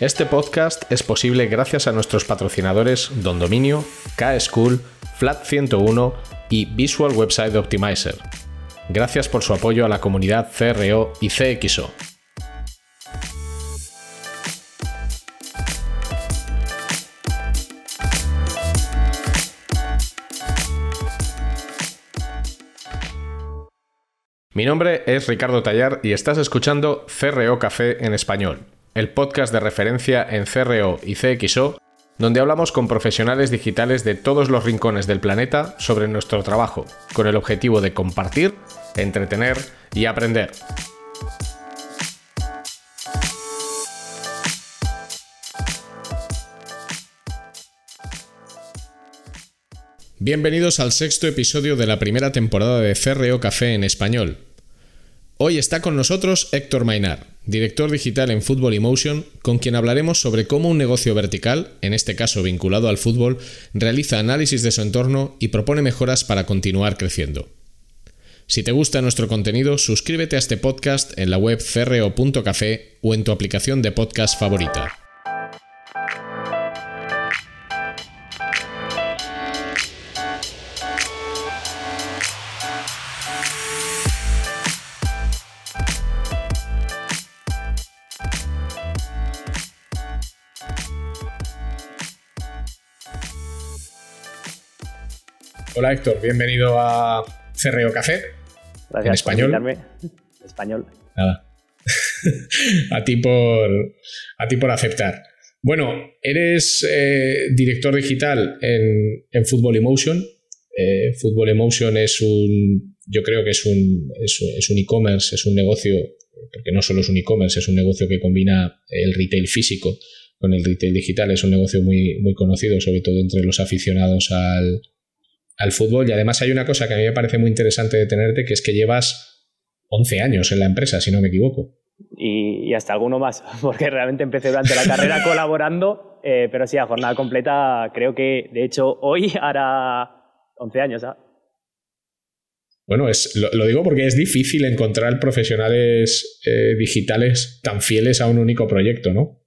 Este podcast es posible gracias a nuestros patrocinadores Don Dominio, K-School, Flat 101 y Visual Website Optimizer. Gracias por su apoyo a la comunidad CRO y CXO. Mi nombre es Ricardo Tallar y estás escuchando CRO Café en español, el podcast de referencia en CRO y CXO, donde hablamos con profesionales digitales de todos los rincones del planeta sobre nuestro trabajo, con el objetivo de compartir, entretener y aprender. Bienvenidos al sexto episodio de la primera temporada de CRO Café en español. Hoy está con nosotros Héctor Mainar, director digital en Football Emotion, con quien hablaremos sobre cómo un negocio vertical, en este caso vinculado al fútbol, realiza análisis de su entorno y propone mejoras para continuar creciendo. Si te gusta nuestro contenido, suscríbete a este podcast en la web cro.café o en tu aplicación de podcast favorita. Hola Héctor, bienvenido a Cerreo Café. Gracias en español. En español. Nada. a, ti por, a ti por aceptar. Bueno, eres eh, director digital en, en Football Emotion. Eh, Football Emotion es un, yo creo que es un, es, un e-commerce, es un negocio, porque no solo es un e-commerce, es un negocio que combina el retail físico con el retail digital. Es un negocio muy, muy conocido, sobre todo entre los aficionados al, al fútbol. Y además hay una cosa que a mí me parece muy interesante de tenerte, que es que llevas 11 años en la empresa, si no me equivoco. Y, hasta alguno más, porque realmente empecé durante la carrera colaborando, eh, pero sí, a jornada completa creo que, de hecho, hoy hará 11 años. ¿ah? Bueno, es, lo, digo porque es difícil encontrar profesionales eh, digitales tan fieles a un único proyecto, ¿no?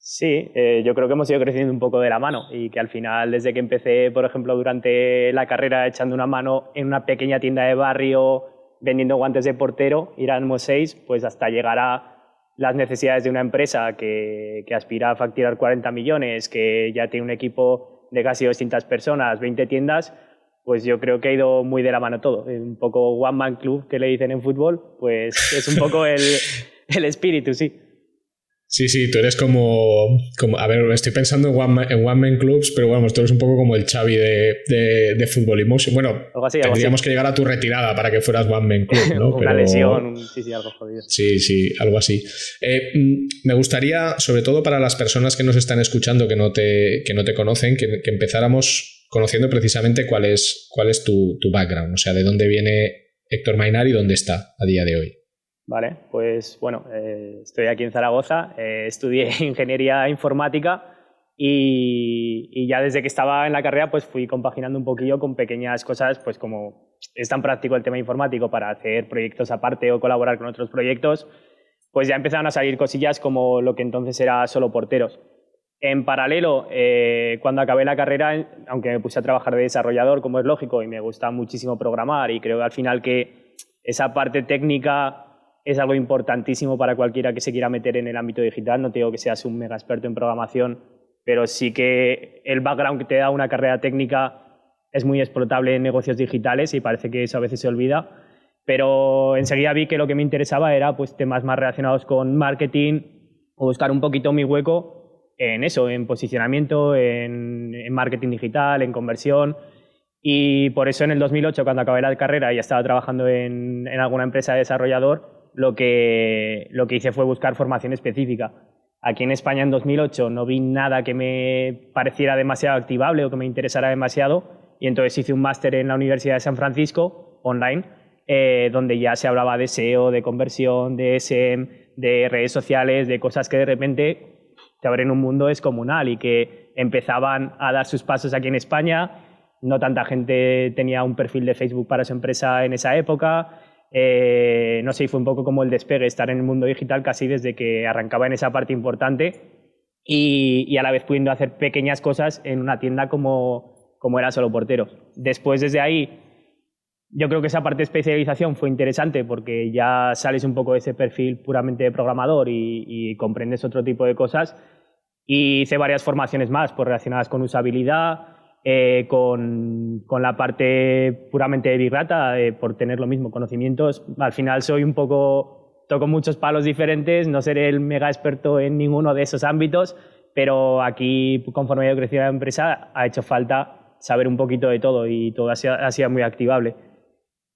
Sí, eh, yo creo que hemos ido creciendo un poco de la mano y que al final, desde que empecé, por ejemplo, durante la carrera echando una mano en una pequeña tienda de barrio vendiendo guantes de portero, éramos seis, pues hasta llegar a las necesidades de una empresa que, que aspira a facturar 40 millones, que ya tiene un equipo de casi 200 personas, 20 tiendas, pues yo creo que ha ido muy de la mano todo. Un poco One Man Club que le dicen en fútbol, pues es un poco el, el espíritu, sí. Sí, sí, tú eres como, como a ver, estoy pensando en One, Man, en one Man Clubs, pero bueno, tú eres un poco como el Xavi de, de, de Fútbol Emotion. Bueno, tendríamos que llegar a tu retirada para que fueras One Man Club, ¿no? Una lesión, sí, sí, algo jodido. Sí, sí, algo así. Eh, mm, me gustaría, sobre todo para las personas que nos están escuchando, que no te, que no te conocen, que, que empezáramos conociendo precisamente cuál es, cuál es tu, tu background, o sea, de dónde viene Héctor Mainar y dónde está a día de hoy. Vale, pues bueno, eh, estoy aquí en Zaragoza, eh, estudié ingeniería informática y, ya desde que estaba en la carrera pues fui compaginando un poquillo con pequeñas cosas, pues como es tan práctico el tema informático para hacer proyectos aparte o colaborar con otros proyectos, pues ya empezaron a salir cosillas como lo que entonces era solo porteros. En paralelo, eh, cuando acabé la carrera, aunque me puse a trabajar de desarrollador, como es lógico, y me gusta muchísimo programar, y creo al final que esa parte técnica es algo importantísimo para cualquiera que se quiera meter en el ámbito digital. No te digo que seas un mega experto en programación, pero sí que el background que te da una carrera técnica es muy explotable en negocios digitales y parece que eso a veces se olvida. Pero enseguida vi que lo que me interesaba era pues, temas más relacionados con marketing o buscar un poquito mi hueco en eso, en posicionamiento, en, marketing digital, en conversión. Y por eso en el 2008, cuando acabé la carrera y estaba trabajando en, en alguna empresa de desarrollador, lo que, lo que hice fue buscar formación específica. Aquí en España en 2008 no vi nada que me pareciera demasiado activable o que me interesara demasiado y entonces hice un máster en la Universidad de San Francisco online eh, donde ya se hablaba de SEO, de conversión, de SM, de redes sociales, de cosas que de repente te abren un mundo descomunal y que empezaban a dar sus pasos aquí en España. No tanta gente tenía un perfil de Facebook para su empresa en esa época Eh, no sé, fue un poco como el despegue, estar en el mundo digital casi desde que arrancaba en esa parte importante y, a la vez pudiendo hacer pequeñas cosas en una tienda como, como era solo portero. Después, desde ahí, yo creo que esa parte de especialización fue interesante porque ya sales un poco de ese perfil puramente de programador y, comprendes otro tipo de cosas. Y hice varias formaciones más pues, relacionadas con usabilidad, eh, con, con, la parte puramente de Big Data, eh, por tener lo mismo, conocimientos. Al final soy un poco, toco muchos palos diferentes, no seré el mega experto en ninguno de esos ámbitos, pero aquí, conforme he ido creciendo la empresa, ha hecho falta saber un poquito de todo y todo ha sido, ha sido muy activable.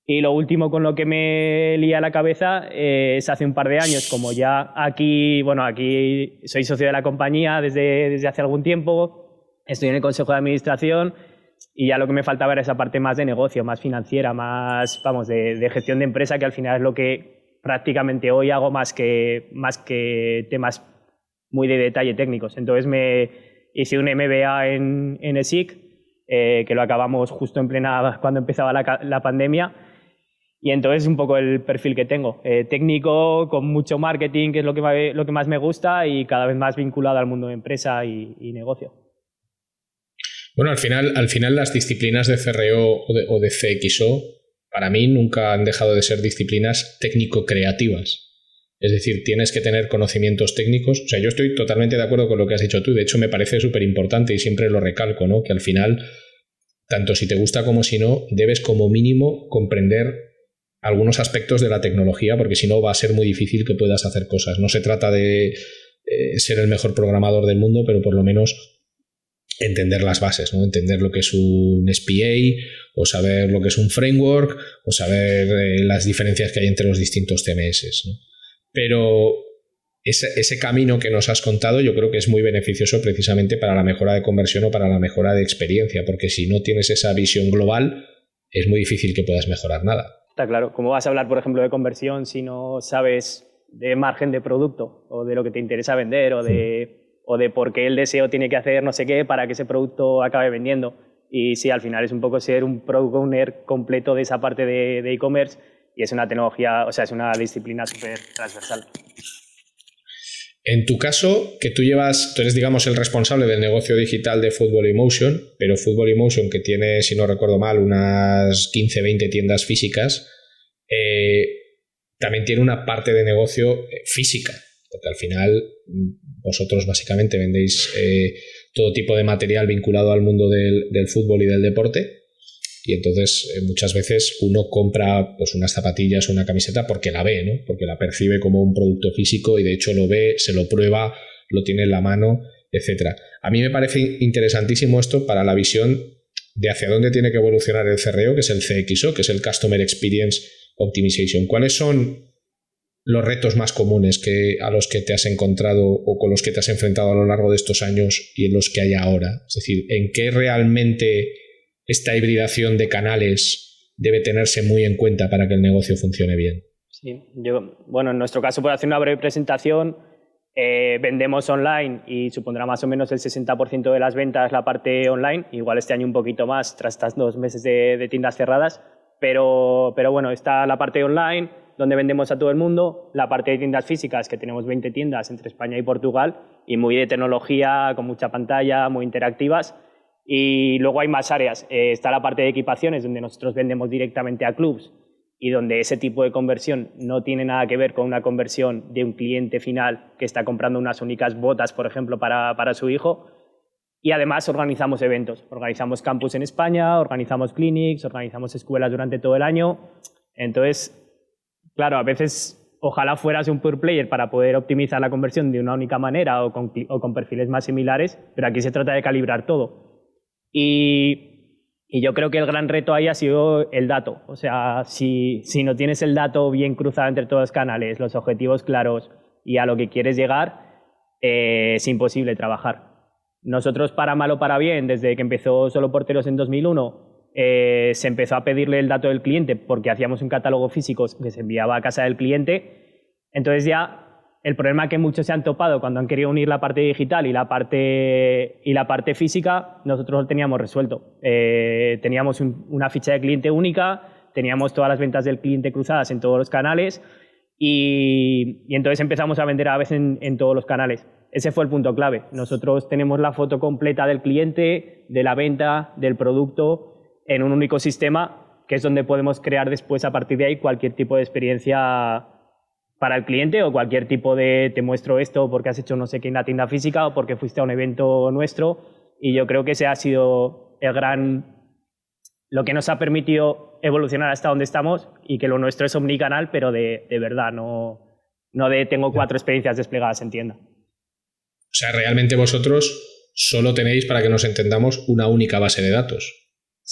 Y lo último con lo que me lía la cabeza eh, es hace un par de años, como ya aquí, bueno, aquí soy socio de la compañía desde, desde hace algún tiempo, estoy en el consejo de administración y ya lo que me faltaba era esa parte más de negocio, más financiera, más, vamos, de, gestión de empresa, que al final es lo que prácticamente hoy hago más que, más que temas muy de detalle técnicos. Entonces me hice un MBA en, en ESIC, eh, que lo acabamos justo en plena, cuando empezaba la, pandemia, y entonces es un poco el perfil que tengo. Eh, técnico, con mucho marketing, que es lo que, más me gusta, y cada vez más vinculado al mundo de empresa y, negocio. Bueno, al final, al final las disciplinas de CRO o de, o de CXO, para mí nunca han dejado de ser disciplinas técnico-creativas. Es decir, tienes que tener conocimientos técnicos. O sea, yo estoy totalmente de acuerdo con lo que has dicho tú. De hecho, me parece súper importante y siempre lo recalco, ¿no? Que al final, tanto si te gusta como si no, debes como mínimo comprender algunos aspectos de la tecnología, porque si no va a ser muy difícil que puedas hacer cosas. No se trata de eh, ser el mejor programador del mundo, pero por lo menos entender las bases, ¿no? entender lo que es un SPA, o saber lo que es un framework, o saber eh, las diferencias que hay entre los distintos CMS. Pero ese, ese, camino que nos has contado yo creo que es muy beneficioso precisamente para la mejora de conversión o para la mejora de experiencia, porque si no tienes esa visión global, es muy difícil que puedas mejorar nada. Está claro. ¿Cómo vas a hablar, por ejemplo, de conversión si no sabes de margen de producto o de lo que te interesa vender o de, o de por qué el deseo tiene que hacer no sé qué para que ese producto acabe vendiendo? Y sí, al final es un poco ser un product owner completo de esa parte de e-commerce y es una tecnología, o sea, es una disciplina súper transversal. En tu caso, que tú llevas, tú eres, digamos, el responsable del negocio digital de Football Emotion, pero Football Emotion, que tiene, si no recuerdo mal, unas 15, 20 tiendas físicas, eh, también tiene una parte de negocio eh, física, porque al final vosotros básicamente vendéis eh, todo tipo de material vinculado al mundo del, del fútbol y del deporte y entonces eh, muchas veces uno compra pues, unas zapatillas o una camiseta porque la ve, ¿no? porque la percibe como un producto físico y de hecho lo ve, se lo prueba, lo tiene en la mano, etc. A mí me parece interesantísimo esto para la visión de hacia dónde tiene que evolucionar el CRO, que es el CXO, que es el Customer Experience Optimization. ¿Cuáles son los retos más comunes que, a los que te has encontrado o con los que te has enfrentado a lo largo de estos años y en los que hay ahora? Es decir, ¿en qué realmente esta hibridación de canales debe tenerse muy en cuenta para que el negocio funcione bien. Sí, yo, bueno, en nuestro caso, por hacer una breve presentación, eh, vendemos online y supondrá más o menos el 60% de las ventas la parte online, igual este año un poquito más tras estas dos meses de, tiendas cerradas, pero, pero bueno, está la parte online donde vendemos a todo el mundo, la parte de tiendas físicas, que tenemos 20 tiendas entre España y Portugal, y muy de tecnología, con mucha pantalla, muy interactivas, y luego hay más áreas. Eh, está la parte de equipaciones, donde nosotros vendemos directamente a clubs y donde ese tipo de conversión no tiene nada que ver con una conversión de un cliente final que está comprando unas únicas botas, por ejemplo, para, para su hijo. Y además organizamos eventos. Organizamos campus en España, organizamos clinics, organizamos escuelas durante todo el año. Entonces, claro, a veces ojalá fueras un pure player para poder optimizar la conversión de una única manera o con, o con perfiles más similares, pero aquí se trata de calibrar todo. Y, yo creo que el gran reto ahí ha sido el dato. O sea, si, no tienes el dato bien cruzado entre todos los canales, los objetivos claros y a lo que quieres llegar, eh, es imposible trabajar. Nosotros, para mal o para bien, desde que empezó Solo Porteros en 2001, eh, se empezó a pedirle el dato del cliente porque hacíamos un catálogo físico que se enviaba a casa del cliente. Entonces ya el problema que muchos se han topado cuando han querido unir la parte digital y la parte, y la parte física, nosotros lo teníamos resuelto. Eh, teníamos una ficha de cliente única, teníamos todas las ventas del cliente cruzadas en todos los canales y, entonces empezamos a vender a veces en, todos los canales. Ese fue el punto clave. Nosotros tenemos la foto completa del cliente, de la venta, del producto en un único sistema, que es donde podemos crear después a partir de ahí cualquier tipo de experiencia para el cliente o cualquier tipo de te muestro esto porque has hecho no sé qué en la tienda física o porque fuiste a un evento nuestro. Y yo creo que ese ha sido el gran lo que nos ha permitido evolucionar hasta donde estamos y que lo nuestro es omnicanal, pero de, verdad, no, no de tengo cuatro experiencias desplegadas en tienda. O sea, realmente vosotros solo tenéis, para que nos entendamos, una única base de datos.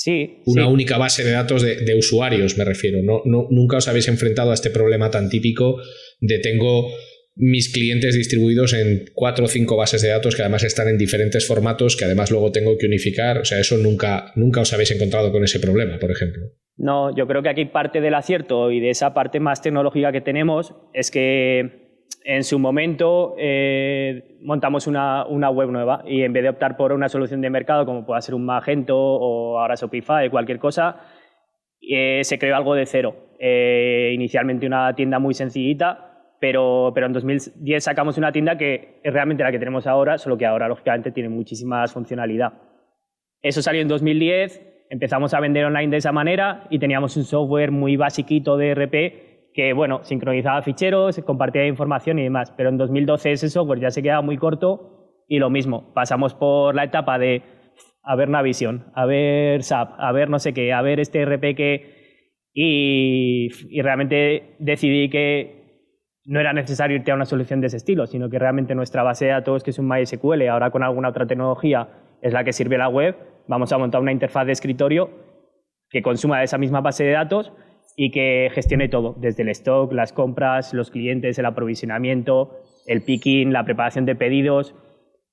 Sí. Una única base de datos de, usuarios, me refiero. No, no, nunca os habéis enfrentado a este problema tan típico de tengo mis clientes distribuidos en cuatro o cinco bases de datos que además están en diferentes formatos que además luego tengo que unificar. O sea, eso nunca, nunca os habéis encontrado con ese problema, por ejemplo. No, yo creo que aquí parte del acierto y de esa parte más tecnológica que tenemos es que en su momento eh, montamos una, web nueva y en vez de optar por una solución de mercado como pueda ser un Magento o ahora Shopify, cualquier cosa, eh, se creó algo de cero. Eh, inicialmente una tienda muy sencillita pero, pero en 2010 sacamos una tienda que es realmente la que tenemos ahora, solo que ahora lógicamente tiene muchísimas funcionalidad. Eso salió en 2010, empezamos a vender online de esa manera y teníamos un software muy basiquito de RP que, bueno, sincronizaba ficheros, compartía información y demás, pero en 2012 ese software ya se quedaba muy corto y lo mismo, pasamos por la etapa de a ver Navision, a ver SAP, a ver no sé qué, a ver este RP que... Y, y realmente decidí que no era necesario irte a una solución de ese estilo, sino que realmente nuestra base de datos, que es un MySQL, ahora con alguna otra tecnología, es la que sirve la web, vamos a montar una interfaz de escritorio que consuma esa misma base de datos y que gestione todo, desde el stock, las compras, los clientes, el aprovisionamiento, el picking, la preparación de pedidos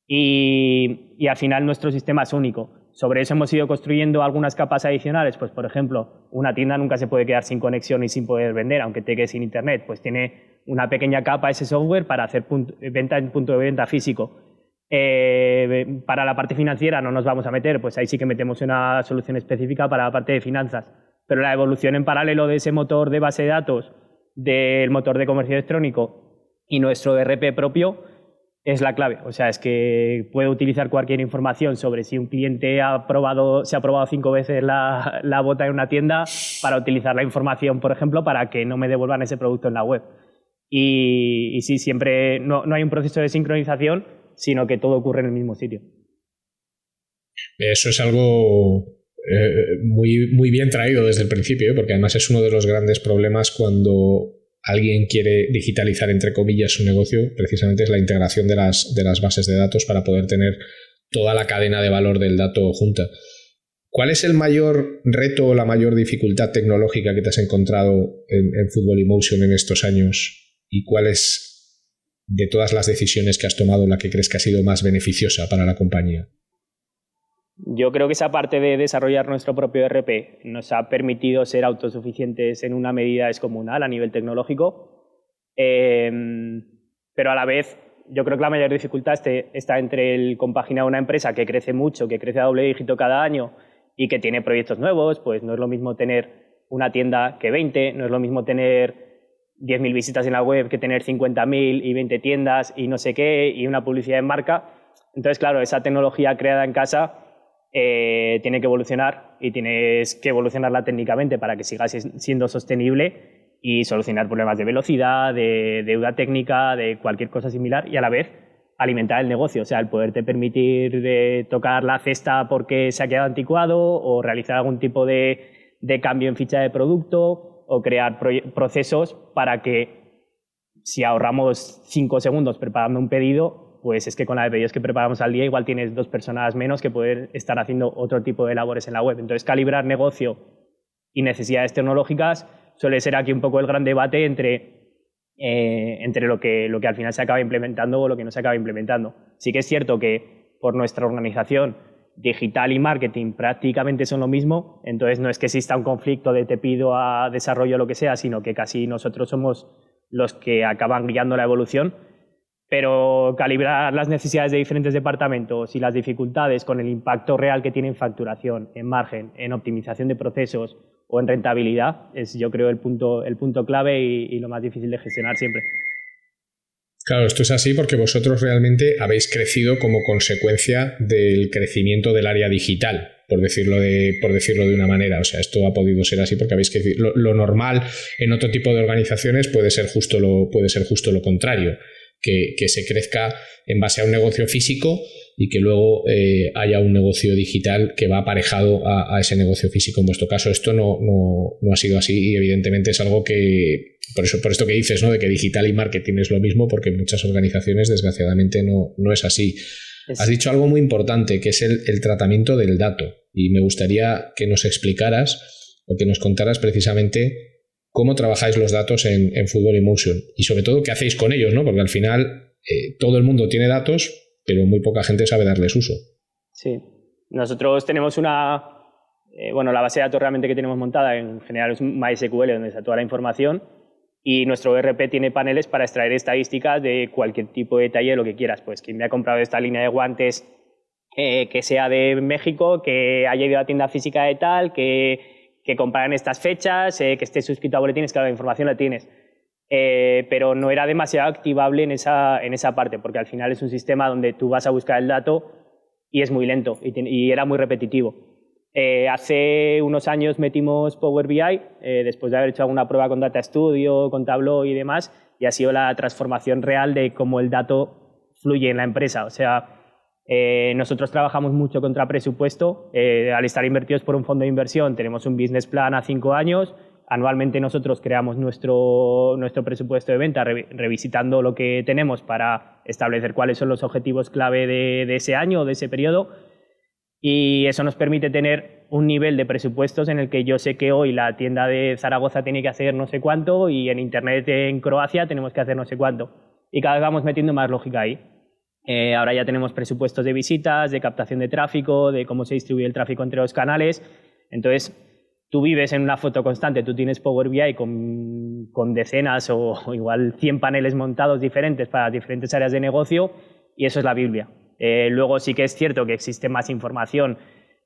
y, y al final nuestro sistema es único. Sobre eso hemos ido construyendo algunas capas adicionales, pues por ejemplo, una tienda nunca se puede quedar sin conexión y sin poder vender, aunque te quede sin internet, pues tiene una pequeña capa ese software para hacer venta en punto de venta físico. Eh, para la parte financiera no nos vamos a meter, pues ahí sí que metemos una solución específica para la parte de finanzas. Pero la evolución en paralelo de ese motor de base de datos, del motor de comercio electrónico y nuestro ERP propio es la clave. O sea, es que puedo utilizar cualquier información sobre si un cliente ha probado, se ha probado cinco veces la, la bota en una tienda para utilizar la información, por ejemplo, para que no me devuelvan ese producto en la web. Y, sí, siempre no, hay un proceso de sincronización, sino que todo ocurre en el mismo sitio. Eso es algo eh, muy, muy bien traído desde el principio, ¿eh? porque además es uno de los grandes problemas cuando alguien quiere digitalizar, entre comillas, su negocio, precisamente es la integración de las, de las bases de datos para poder tener toda la cadena de valor del dato junta. ¿Cuál es el mayor reto o la mayor dificultad tecnológica que te has encontrado en, en Football Emotion en estos años y cuál es de todas las decisiones que has tomado la que crees que ha sido más beneficiosa para la compañía? Yo creo que esa parte de desarrollar nuestro propio RP nos ha permitido ser autosuficientes en una medida descomunal a nivel tecnológico, em, pero a la vez yo creo que la mayor dificultad este, está entre el compaginar una empresa que crece mucho, que crece a doble dígito cada año y que tiene proyectos nuevos, pues no es lo mismo tener una tienda que 20, no es lo mismo tener 10.000 visitas en la web que tener 50.000 y 20 tiendas y no sé qué y una publicidad en marca. Entonces, claro, esa tecnología creada en casa eh, tiene que evolucionar y tienes que evolucionarla técnicamente para que siga siendo sostenible y solucionar problemas de velocidad, de deuda técnica, de cualquier cosa similar y a la vez alimentar el negocio, o sea, el poderte permitir de tocar la cesta porque se ha quedado anticuado o realizar algún tipo de, de cambio en ficha de producto o crear procesos para que si ahorramos cinco segundos preparando un pedido, pues es que con la de pedidos que preparamos al día igual tienes dos personas menos que poder estar haciendo otro tipo de labores en la web. Entonces, calibrar negocio y necesidades tecnológicas suele ser aquí un poco el gran debate entre, eh, entre lo, que, lo que al final se acaba implementando o lo que no se acaba implementando. Sí que es cierto que por nuestra organización digital y marketing prácticamente son lo mismo, entonces no es que exista un conflicto de te pido a desarrollo o lo que sea, sino que casi nosotros somos los que acaban guiando la evolución, pero calibrar las necesidades de diferentes departamentos y las dificultades con el impacto real que tiene en facturación, en margen, en optimización de procesos o en rentabilidad. Es yo creo el punto, el punto clave y, lo más difícil de gestionar siempre. Claro, esto es así porque vosotros realmente habéis crecido como consecuencia del crecimiento del área digital, por decirlo de, por decirlo de una manera. O sea, esto ha podido ser así porque habéis crecido. Lo, normal en otro tipo de organizaciones puede ser justo lo, puede ser justo lo contrario, que, que se crezca en base a un negocio físico y que luego eh, haya un negocio digital que va aparejado a, ese negocio físico. En vuestro caso, esto no, no, ha sido así y evidentemente es algo que, por eso, por esto que dices, ¿no? De que digital y marketing es lo mismo, porque en muchas organizaciones, desgraciadamente, no, no es así. Has dicho algo muy importante, que es el, tratamiento del dato. Y me gustaría que nos explicaras o que nos contaras precisamente cómo trabajáis los datos en, en Football Emotion y sobre todo qué hacéis con ellos, ¿no? Porque al final eh, todo el mundo tiene datos, pero muy poca gente sabe darles uso. Sí, nosotros tenemos una, eh, bueno, la base de datos realmente que tenemos montada en general es MySQL, donde está toda la información, y nuestro ERP tiene paneles para extraer estadísticas de cualquier tipo de detalle, lo que quieras. Pues quien me ha comprado esta línea de guantes eh, que sea de México, que haya ido a tienda física de tal, que, que comparan estas fechas, eh, que esté suscrito a boletines, claro, la información la tienes. Eh, pero no era demasiado activable en esa, en esa parte, porque al final es un sistema donde tú vas a buscar el dato y es muy lento y, era muy repetitivo. Eh, hace unos años metimos Power BI, eh, después de haber hecho alguna prueba con Data Studio, con Tableau y demás, y ha sido la transformación real de cómo el dato fluye en la empresa. O sea, nosotros trabajamos mucho contra presupuesto. al estar invertidos por un fondo de inversión, tenemos un business plan a cinco años, Anualmente nosotros creamos nuestro, nuestro presupuesto de venta revisitando lo que tenemos para establecer cuáles son los objetivos clave de, de ese año o de ese periodo y eso nos permite tener un nivel de presupuestos en el que yo sé que hoy la tienda de Zaragoza tiene que hacer no sé cuánto y en Internet en Croacia tenemos que hacer no sé cuánto. Y cada vez vamos metiendo más lógica ahí. Eh, ahora ya tenemos presupuestos de visitas, de captación de tráfico, de cómo se distribuye el tráfico entre los canales. Entonces, tú vives en una foto constante, tú tienes Power BI con, decenas o, igual 100 paneles montados diferentes para diferentes áreas de negocio y eso es la Biblia. Eh, luego sí que es cierto que existe más información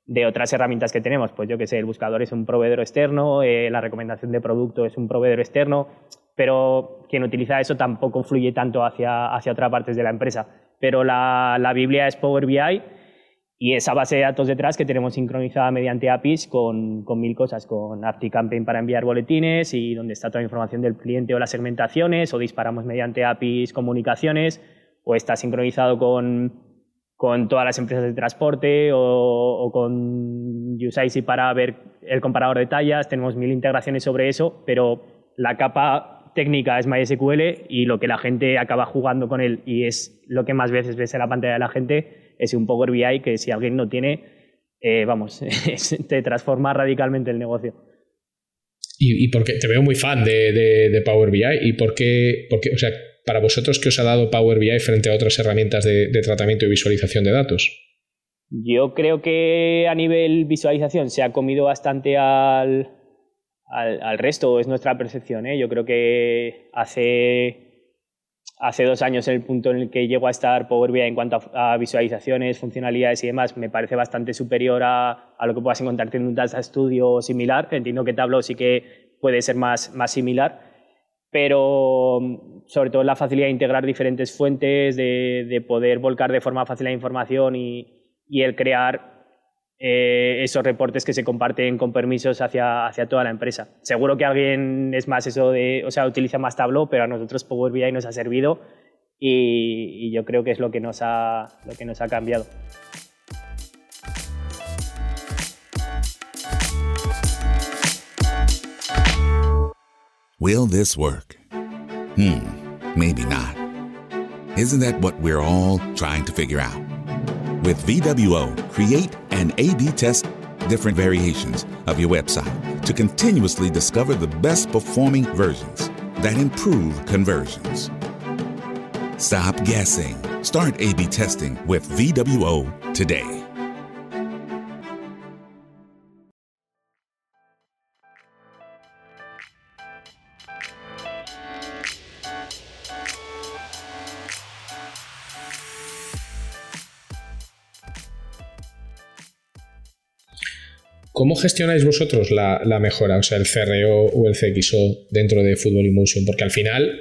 de otras herramientas que tenemos, pues yo que sé, el buscador es un proveedor externo, eh, la recomendación de producto es un proveedor externo, pero quien utiliza eso tampoco fluye tanto hacia, hacia otras partes de la empresa. Pero la, la Biblia es Power BI y esa base de datos detrás que tenemos sincronizada mediante APIs con, con mil cosas, con ActiveCampaign para enviar boletines y donde está toda la información del cliente o las segmentaciones, o disparamos mediante APIs comunicaciones, o está sincronizado con, con todas las empresas de transporte o, o con USIC para ver el comparador de tallas. Tenemos mil integraciones sobre eso, pero la capa técnica es MySQL y lo que la gente acaba jugando con él y es lo que más veces ves en la pantalla de la gente es un Power BI que si alguien no tiene, eh, vamos, te transforma radicalmente el negocio. ¿Y, porque te veo muy fan de, Power BI? ¿Y por qué, o sea, para vosotros, qué os ha dado Power BI frente a otras herramientas de, tratamiento y visualización de datos? Yo creo que a nivel visualización se ha comido bastante al, al, resto, es nuestra percepción. ¿eh? Yo creo que hace hace dos años en el punto en el que llego a estar Power BI en cuanto a, visualizaciones, funcionalidades y demás, me parece bastante superior a, lo que puedas encontrar en un Data Studio similar. Entiendo que Tableau sí que puede ser más, más similar, pero sobre todo la facilidad de integrar diferentes fuentes, de, poder volcar de forma fácil la información y, y el crear eh, esos reportes que se comparten con permisos hacia, hacia toda la empresa. Seguro que alguien es más eso de, o sea, utiliza más Tableau, pero a nosotros Power BI nos ha servido y, yo creo que es lo que nos ha, lo que nos ha cambiado. Will this work? Hmm, maybe not. Isn't that what we're all trying to figure out? With VWO, create and A B test different variations of your website to continuously discover the best performing versions that improve conversions. Stop guessing. Start A B testing with VWO today. ¿Cómo gestionáis vosotros la, mejora, o sea, el CRO o el CXO dentro de Football Emotion? Porque al final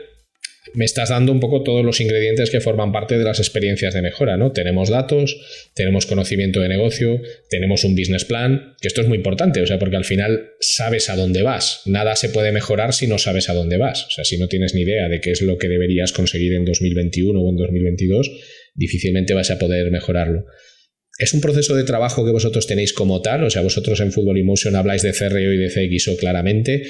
me estás dando un poco todos los ingredientes que forman parte de las experiencias de mejora, ¿no? Tenemos datos, tenemos conocimiento de negocio, tenemos un business plan, que esto es muy importante, o sea, porque al final sabes a dónde vas. Nada se puede mejorar si no sabes a dónde vas. O sea, si no tienes ni idea de qué es lo que deberías conseguir en 2021 o en 2022, difícilmente vas a poder mejorarlo. ¿Es un proceso de trabajo que vosotros tenéis como tal? O sea, vosotros en Football Emotion habláis de CRO y de CXO claramente.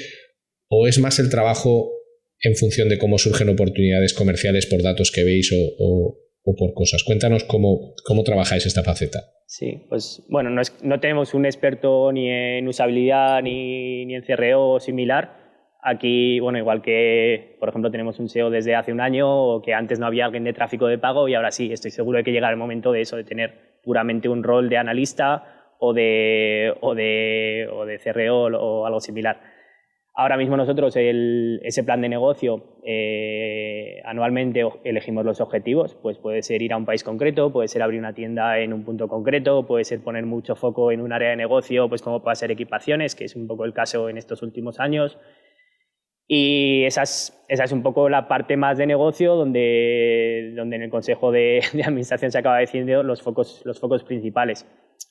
¿O es más el trabajo en función de cómo surgen oportunidades comerciales por datos que veis o, por cosas? Cuéntanos cómo, cómo, trabajáis esta faceta. Sí, pues bueno, no, no tenemos un experto ni en usabilidad ni, ni en CRO similar. Aquí, bueno, igual que, por ejemplo, tenemos un SEO desde hace un año o que antes no había alguien de tráfico de pago y ahora sí, estoy seguro de que llegará el momento de eso, de tener puramente un rol de analista o de, o de, o de CRO o algo similar. Ahora mismo nosotros ese plan de negocio eh, anualmente elegimos los objetivos, pues puede ser ir a un país concreto, puede ser abrir una tienda en un punto concreto, puede ser poner mucho foco en un área de negocio, pues como puede ser equipaciones, que es un poco el caso en estos últimos años. Y esa es, esa es un poco la parte más de negocio donde, donde en el Consejo de, Administración se acaba diciendo los focos, los focos principales.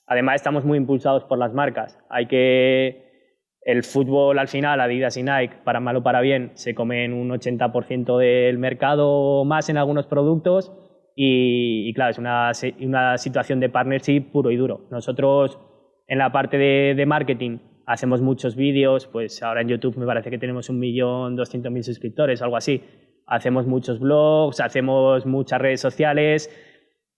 Además, estamos muy impulsados por las marcas. Hay que... El fútbol al final, Adidas y Nike, para mal o para bien, se comen un 80% del mercado más en algunos productos y, claro, es una, una, situación de partnership puro y duro. Nosotros en la parte de, de marketing hacemos muchos vídeos, pues ahora en YouTube me parece que tenemos un millón doscientos mil suscriptores, algo así. Hacemos muchos blogs, hacemos muchas redes sociales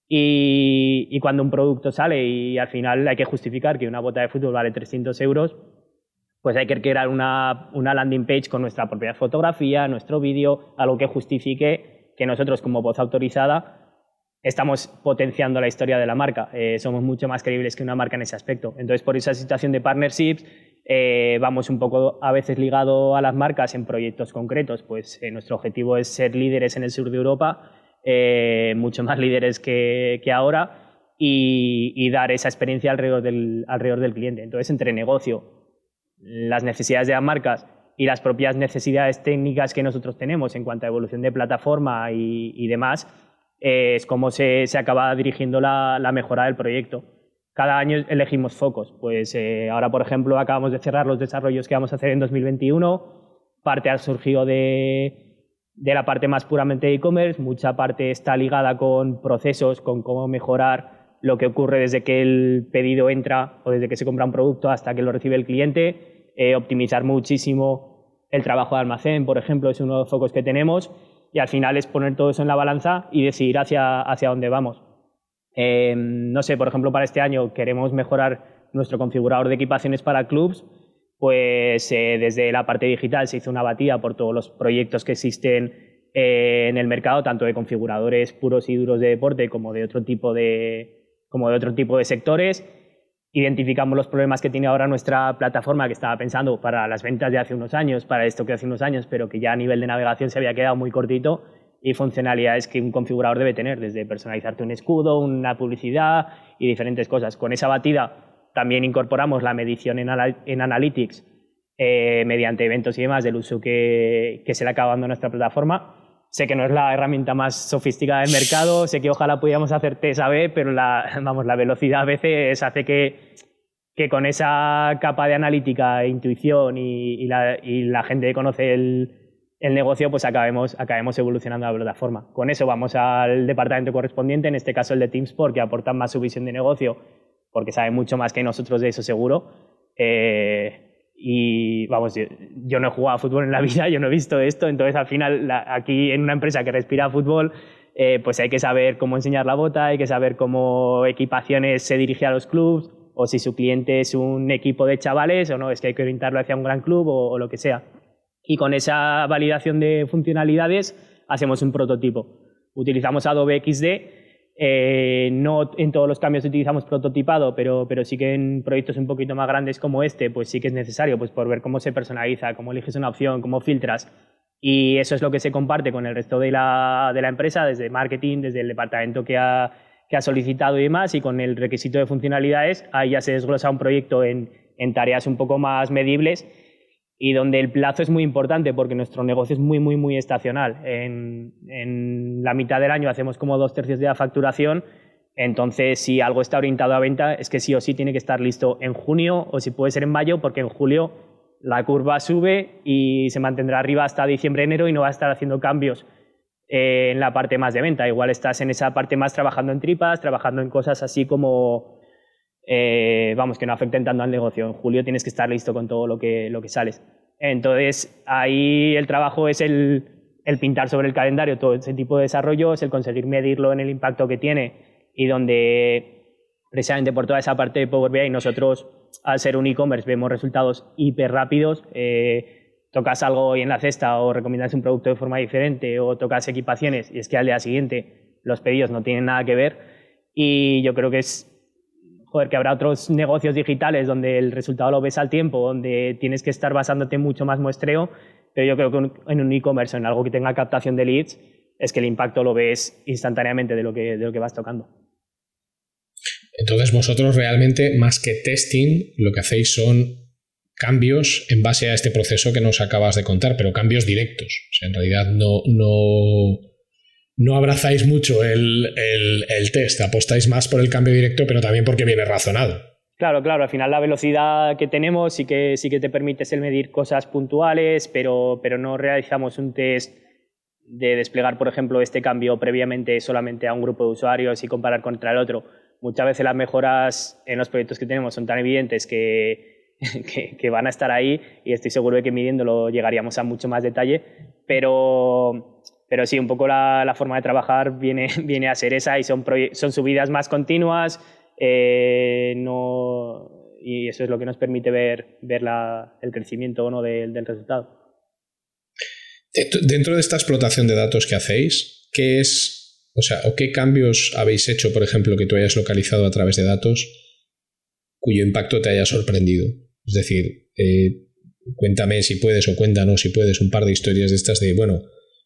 y, cuando un producto sale y al final hay que justificar que una bota de fútbol vale 300 euros, pues hay que crear una, una landing page con nuestra propia fotografía, nuestro vídeo, algo que justifique que nosotros como voz autorizada estamos potenciando la historia de la marca. Eh, somos mucho más creíbles que una marca en ese aspecto. Entonces, por esa situación de partnerships, eh, vamos un poco a veces ligado a las marcas en proyectos concretos. Pues eh, nuestro objetivo es ser líderes en el sur de Europa, mucho más líderes que, ahora, y, dar esa experiencia alrededor del, alrededor del cliente. Entonces, entre negocio, las necesidades de las marcas y las propias necesidades técnicas que nosotros tenemos en cuanto a evolución de plataforma y demás, es cómo se, se acaba dirigiendo la, mejora del proyecto. Cada año elegimos focos. Pues eh, ahora, por ejemplo, acabamos de cerrar los desarrollos que vamos a hacer en 2021. Parte ha surgido de, de la parte más puramente de e-commerce, mucha parte está ligada con procesos, con cómo mejorar lo que ocurre desde que el pedido entra o desde que se compra un producto hasta que lo recibe el cliente, eh, optimizar muchísimo el trabajo de almacén, por ejemplo, es uno de los focos que tenemos y al final es poner todo eso en la balanza y decidir hacia, hacia dónde vamos. Eh, no sé, por ejemplo, para este año queremos mejorar nuestro configurador de equipaciones para clubs, pues eh, desde la parte digital se hizo una batida por todos los proyectos que existen eh, en el mercado, tanto de configuradores puros y duros de deporte como de otro tipo de, como de, otro tipo de sectores identificamos los problemas que tiene ahora nuestra plataforma, que estaba pensando para las ventas de hace unos años, para esto que hace unos años, pero que ya a nivel de navegación se había quedado muy cortito, y funcionalidades que un configurador debe tener, desde personalizarte un escudo, una publicidad y diferentes cosas. Con esa batida también incorporamos la medición en, Analytics eh, mediante eventos y demás del uso que, se le acaba dando a nuestra plataforma Sé que no es la herramienta más sofisticada del mercado, sé que ojalá pudiéramos hacer test A-B, pero la, vamos, la velocidad a veces hace que, que con esa capa de analítica, e intuición y, la, y, la, gente que conoce el, el, negocio, pues acabemos, acabemos evolucionando la plataforma. Con eso vamos al departamento correspondiente, en este caso el de Teamsport, que aporta más su visión de negocio, porque sabe mucho más que nosotros de eso seguro. Eh, y vamos, yo, no he jugado a fútbol en la vida, yo no he visto esto, entonces al final aquí en una empresa que respira fútbol, eh, pues hay que saber cómo enseñar la bota, hay que saber cómo equipaciones se dirige a los clubes, o si su cliente es un equipo de chavales o no, es que hay que orientarlo hacia un gran club o lo que sea. Y con esa validación de funcionalidades hacemos un prototipo. Utilizamos Adobe XD eh, no en todos los cambios utilizamos prototipado, pero, pero sí que en proyectos un poquito más grandes como este, pues sí que es necesario, pues por ver cómo se personaliza, cómo eliges una opción, cómo filtras. Y eso es lo que se comparte con el resto de la, de la empresa, desde marketing, desde el departamento que ha, que ha solicitado y demás, y con el requisito de funcionalidades, ahí ya se desglosa un proyecto en en tareas un poco más medibles y donde el plazo es muy importante porque nuestro negocio es muy, muy, muy estacional. En, en, la mitad del año hacemos como dos tercios de la facturación, entonces si algo está orientado a venta es que sí o sí tiene que estar listo en junio o si puede ser en mayo porque en julio la curva sube y se mantendrá arriba hasta diciembre, enero y no va a estar haciendo cambios eh, en la parte más de venta. Igual estás en esa parte más trabajando en tripas, trabajando en cosas así como, eh, vamos, que no afecten tanto al negocio. En julio tienes que estar listo con todo lo que, lo que sales. Entonces, ahí el trabajo es el, pintar sobre el calendario todo ese tipo de desarrollos, el conseguir medirlo en el impacto que tiene y donde precisamente por toda esa parte de Power BI nosotros al ser un e-commerce vemos resultados hiper rápidos. Eh, tocas algo hoy en la cesta o recomiendas un producto de forma diferente o tocas equipaciones y es que al día siguiente los pedidos no tienen nada que ver. Y yo creo que es, joder, que habrá otros negocios digitales donde el resultado lo ves al tiempo, donde tienes que estar basándote mucho más muestreo, pero yo creo que en un e-commerce, en algo que tenga captación de leads, es que el impacto lo ves instantáneamente de lo que, de lo que vas tocando. Entonces vosotros realmente, más que testing, lo que hacéis son cambios en base a este proceso que nos acabas de contar, pero cambios directos. O sea, en realidad no, no, no abrazáis mucho el, el, test, apostáis más por el cambio directo, pero también porque viene razonado. Claro, claro, al final la velocidad que tenemos sí que, sí que te permite el medir cosas puntuales, pero, pero no realizamos un test de desplegar, por ejemplo, este cambio previamente solamente a un grupo de usuarios y comparar contra el otro muchas veces las mejoras en los proyectos que tenemos son tan evidentes que, que, van a estar ahí y estoy seguro de que midiéndolo llegaríamos a mucho más detalle, pero, pero sí, un poco la, forma de trabajar viene, viene a ser esa y son, subidas más continuas eh, y eso es lo que nos permite ver, el crecimiento o no del, del resultado. Dentro de esta explotación de datos que hacéis, ¿qué es o sea, ¿o qué cambios habéis hecho, por ejemplo, que tú hayas localizado a través de datos cuyo impacto te haya sorprendido? Es decir, eh, cuéntame si puedes o cuéntanos si puedes un par de historias de estas de, bueno,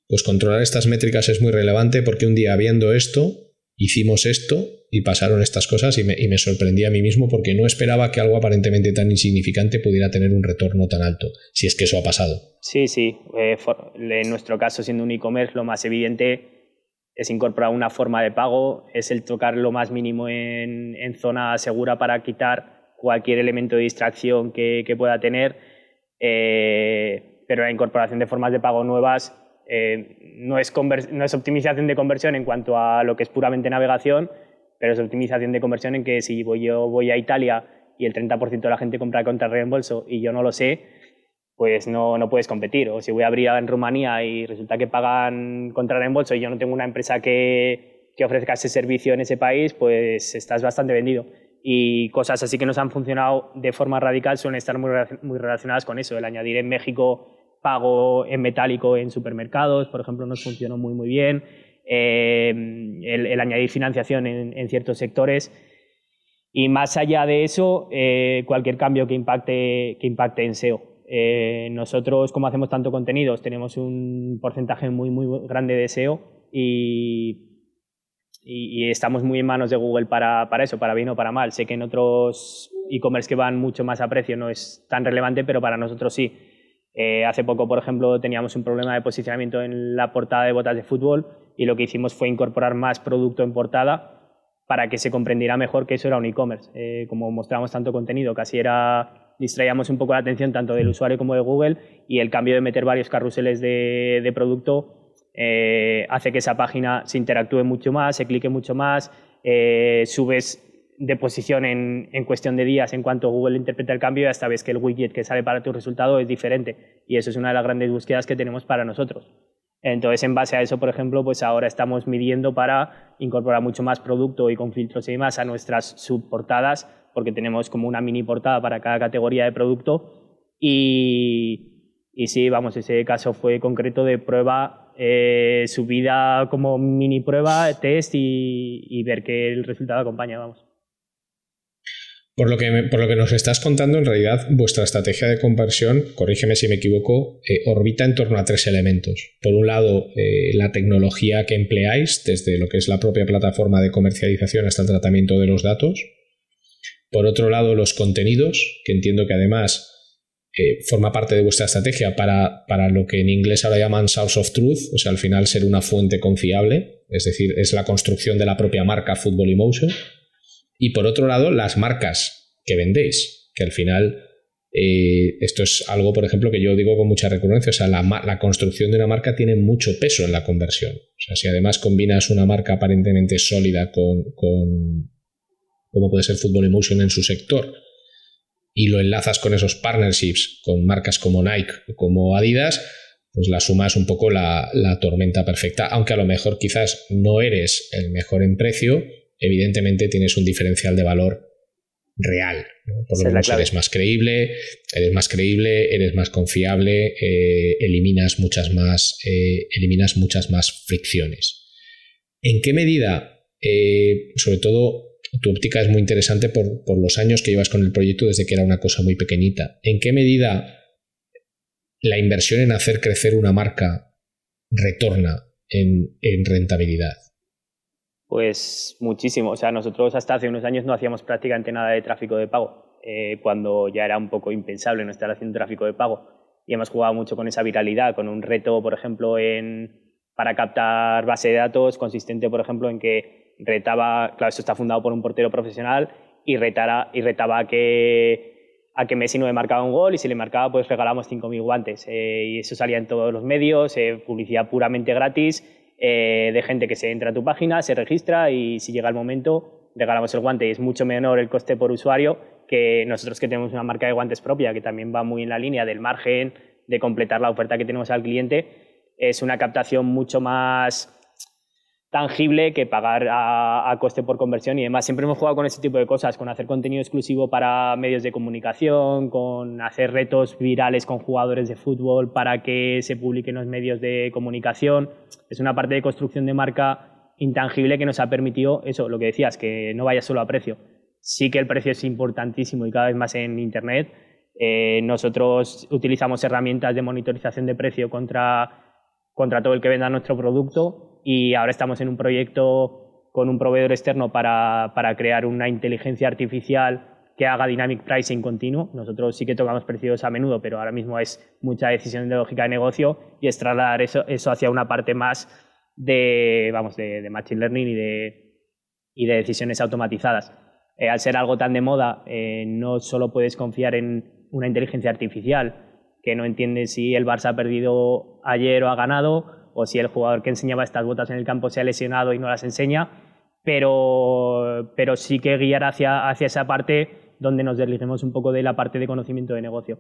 pues controlar estas métricas es muy relevante porque un día viendo esto, hicimos esto y pasaron estas cosas y me, y me sorprendí a mí mismo porque no esperaba que algo aparentemente tan insignificante pudiera tener un retorno tan alto, si es que eso ha pasado. Sí, sí. Eh, en nuestro caso, siendo un e-commerce, lo más evidente es incorporar una forma de pago, es el tocar lo más mínimo en, zona segura para quitar cualquier elemento de distracción que, pueda tener, eh, pero la incorporación de formas de pago nuevas eh, no, es optimización de conversión en cuanto a lo que es puramente navegación, pero es optimización de conversión en que si voy, yo voy a Italia y el 30% de la gente compra contra reembolso y yo no lo sé, pues no, no, puedes competir. O si voy a abrir en Rumanía y resulta que pagan contra reembolso y yo no tengo una empresa que, que, ofrezca ese servicio en ese país, pues estás bastante vendido. Y cosas así que nos han funcionado de forma radical suelen estar muy, muy relacionadas con eso. El añadir en México pago en metálico en supermercados, por ejemplo, nos funcionó muy, muy bien. Eh, el, añadir financiación en, ciertos sectores. Y más allá de eso, eh, cualquier cambio que impacte, que impacte en SEO. Eh, nosotros, como hacemos tanto contenidos, tenemos un porcentaje muy, muy grande de SEO y, y, estamos muy en manos de Google para, para, eso, para bien o para mal. Sé que en otros e-commerce que van mucho más a precio no es tan relevante, pero para nosotros sí. Eh, hace poco, por ejemplo, teníamos un problema de posicionamiento en la portada de botas de fútbol y lo que hicimos fue incorporar más producto en portada para que se comprendiera mejor que eso era un e-commerce. Eh, como mostramos tanto contenido, casi era distraíamos un poco la atención tanto del usuario como de Google y el cambio de meter varios carruseles de, producto eh, hace que esa página se interactúe mucho más, se clique mucho más, subes de posición en, en, cuestión de días en cuanto Google interpreta el cambio y hasta ves que el widget que sale para tu resultado es diferente y eso es una de las grandes búsquedas que tenemos para nosotros. Entonces, en base a eso, por ejemplo, pues ahora estamos midiendo para incorporar mucho más producto y con filtros y demás a nuestras subportadas porque tenemos como una mini portada para cada categoría de producto y, y sí, vamos, ese caso fue concreto de prueba, eh, subida como mini prueba, test y, ver que el resultado acompaña, vamos. Por lo, que por lo que nos estás contando, en realidad vuestra estrategia de conversión, corrígeme si me equivoco, eh, orbita en torno a tres elementos. Por un lado, eh, la tecnología que empleáis, desde lo que es la propia plataforma de comercialización hasta el tratamiento de los datos. Por otro lado, los contenidos, que entiendo que además eh, forma parte de vuestra estrategia para, para, lo que en inglés ahora llaman source of truth, o sea, al final ser una fuente confiable, es decir, es la construcción de la propia marca Football Emotion. Y por otro lado, las marcas que vendéis, que al final eh, esto es algo, por ejemplo, que yo digo con mucha recurrencia, o sea, la, la, construcción de una marca tiene mucho peso en la conversión. O sea, si además combinas una marca aparentemente sólida con, con como puede ser Football Emotion en su sector, y lo enlazas con esos partnerships, con marcas como Nike o como Adidas, pues la suma es un poco la, la, tormenta perfecta, aunque a lo mejor quizás no eres el mejor en precio, evidentemente tienes un diferencial de valor real. Por lo menos eres más creíble, eres más creíble, eres más confiable, eh, eliminas, muchas más, eh, eliminas muchas más fricciones. ¿En qué medida, eh, sobre todo, tu óptica es muy interesante por, los años que llevas con el proyecto desde que era una cosa muy pequeñita? ¿En qué medida la inversión en hacer crecer una marca retorna en rentabilidad? Pues muchísimo. O sea, nosotros hasta hace unos años no hacíamos prácticamente nada de tráfico de pago, eh, cuando ya era un poco impensable no estar haciendo tráfico de pago. Y hemos jugado mucho con esa viralidad, con un reto, por ejemplo, en, para captar base de datos consistente, por ejemplo, en que retaba, claro, esto está fundado por un portero profesional, y, retara, y retaba a que, a que Messi no le marcaba un gol y si le marcaba, pues regalamos 5.000 guantes. Eh, y eso salía en todos los medios, eh, publicidad puramente gratis eh, de gente que se entra a tu página, se registra y si llega el momento regalamos el guante es mucho menor el coste por usuario que nosotros que tenemos una marca de guantes propia que también va muy en la línea del margen de completar la oferta que tenemos al cliente. Es una captación mucho más tangible que pagar a, coste por conversión y demás. Siempre hemos jugado con ese tipo de cosas, con hacer contenido exclusivo para medios de comunicación, con hacer retos virales con jugadores de fútbol para que se publiquen los medios de comunicación. Es una parte de construcción de marca intangible que nos ha permitido eso, lo que decías, que no vaya solo a precio. Sí que el precio es importantísimo y cada vez más en Internet. Eh, nosotros utilizamos herramientas de monitorización de precio contra, contra todo el que venda nuestro producto y ahora estamos en un proyecto con un proveedor externo para, para crear una inteligencia artificial que haga dynamic pricing continuo. Nosotros sí que tocamos precios a menudo, pero ahora mismo es mucha decisión de lógica de negocio y es trasladar eso, eso hacia una parte más de, vamos, de, machine learning y de, y de decisiones automatizadas. Eh, al ser algo tan de moda, eh, no solo puedes confiar en una inteligencia artificial que no entiende si el Barça ha perdido ayer o ha ganado, o si el jugador que enseñaba estas botas en el campo se ha lesionado y no las enseña, pero, pero sí que guiar hacia, hacia esa parte donde nos desliguemos un poco de la parte de conocimiento de negocio.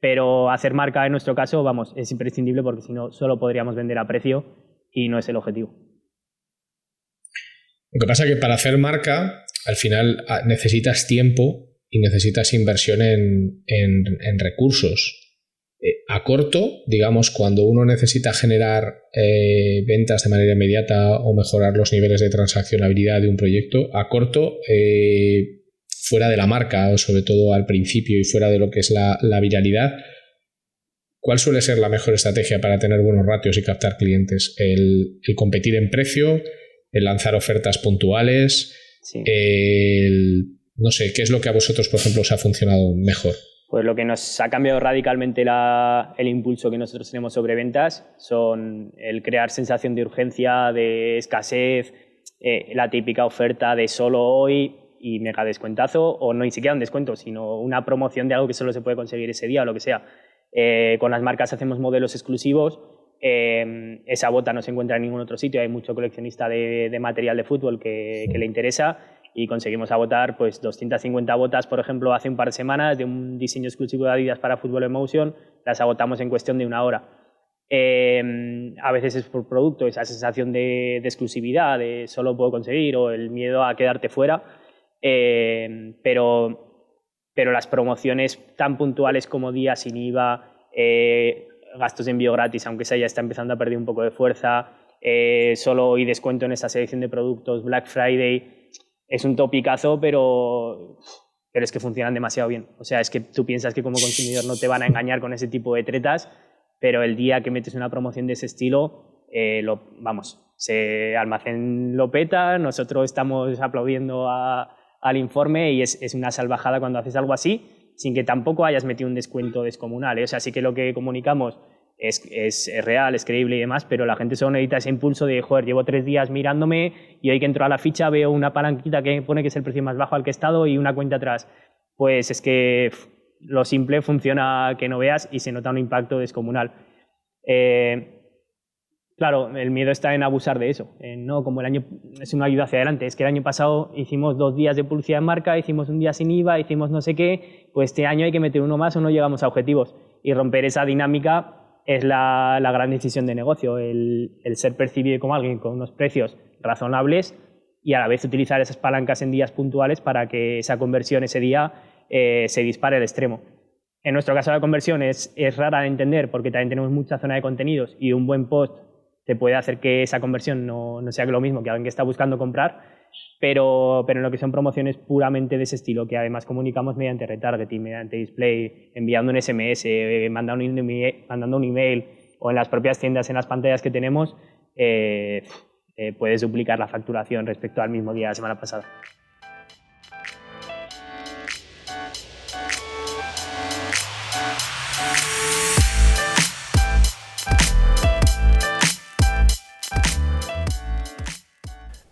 Pero hacer marca en nuestro caso, vamos, es imprescindible porque si no, solo podríamos vender a precio y no es el objetivo. Lo que pasa es que para hacer marca, al final ah, necesitas tiempo y necesitas inversión en, en recursos. Eh, a corto, digamos, cuando uno necesita generar eh, ventas de manera inmediata o mejorar los niveles de transaccionabilidad de un proyecto, a corto, eh, fuera de la marca, sobre todo al principio y fuera de lo que es la, viralidad, ¿cuál suele ser la mejor estrategia para tener buenos ratios y captar clientes? ¿El, competir en precio? ¿El lanzar ofertas puntuales? no sé, ¿qué es lo que a vosotros, por ejemplo, os ha funcionado mejor? Pues lo que nos ha cambiado radicalmente el impulso que nosotros tenemos sobre ventas son el crear sensación de urgencia, de escasez, eh, la típica oferta de solo hoy y mega descuentazo, o no ni siquiera un descuento, sino una promoción de algo que solo se puede conseguir ese día o lo que sea. Eh, con las marcas hacemos modelos exclusivos. Eh, esa bota no se encuentra en ningún otro sitio. Hay mucho coleccionista de, material de fútbol que, que le interesa y conseguimos agotar pues 250 botas, por ejemplo, hace un par de semanas de un diseño exclusivo de Adidas para Fútbol Emotion, las agotamos en cuestión de una hora. Eh, a veces es por producto, esa sensación de, exclusividad, de solo puedo conseguir o el miedo a quedarte fuera, eh, pero, pero las promociones tan puntuales como días sin IVA, eh, gastos de envío gratis, aunque esa ya está empezando a perder un poco de fuerza, solo y descuento en esta selección de productos, Black Friday, es un topicazo, pero, pero es que funcionan demasiado bien. O sea, es que tú piensas que como consumidor no te van a engañar con ese tipo de tretas, pero el día que metes una promoción de ese estilo, eh, lo, vamos, se almacén lo peta, nosotros estamos aplaudiendo a, al informe y es, es, una salvajada cuando haces algo así, sin que tampoco hayas metido un descuento descomunal. ¿eh? O sea, sí que lo que comunicamos es, es, real, es creíble y demás, pero la gente solo necesita ese impulso de, joder, llevo tres días mirándome y hoy que entro a la ficha veo una palanquita que pone que es el precio más bajo al que he estado y una cuenta atrás. Pues es que lo simple funciona que no veas y se nota un impacto descomunal. Eh, Claro, el miedo está en abusar de eso. no, como el año es una ayuda hacia adelante. Es que el año pasado hicimos dos días de publicidad en marca, hicimos un día sin IVA, hicimos no sé qué. Pues este año hay que meter uno más o no llegamos a objetivos. Y romper esa dinámica es la, gran decisión de negocio, el, ser percibido como alguien con unos precios razonables y a la vez utilizar esas palancas en días puntuales para que esa conversión ese día eh, se dispare al extremo. En nuestro caso la conversión es, es rara de entender porque también tenemos mucha zona de contenidos y un buen post te puede hacer que esa conversión no, no sea lo mismo que alguien que está buscando comprar, pero, pero en lo que son promociones puramente de ese estilo, que además comunicamos mediante retargeting, mediante display, enviando un SMS, eh, mandando un, email, o en las propias tiendas, en las pantallas que tenemos, eh, eh, puedes duplicar la facturación respecto al mismo día de la semana pasada.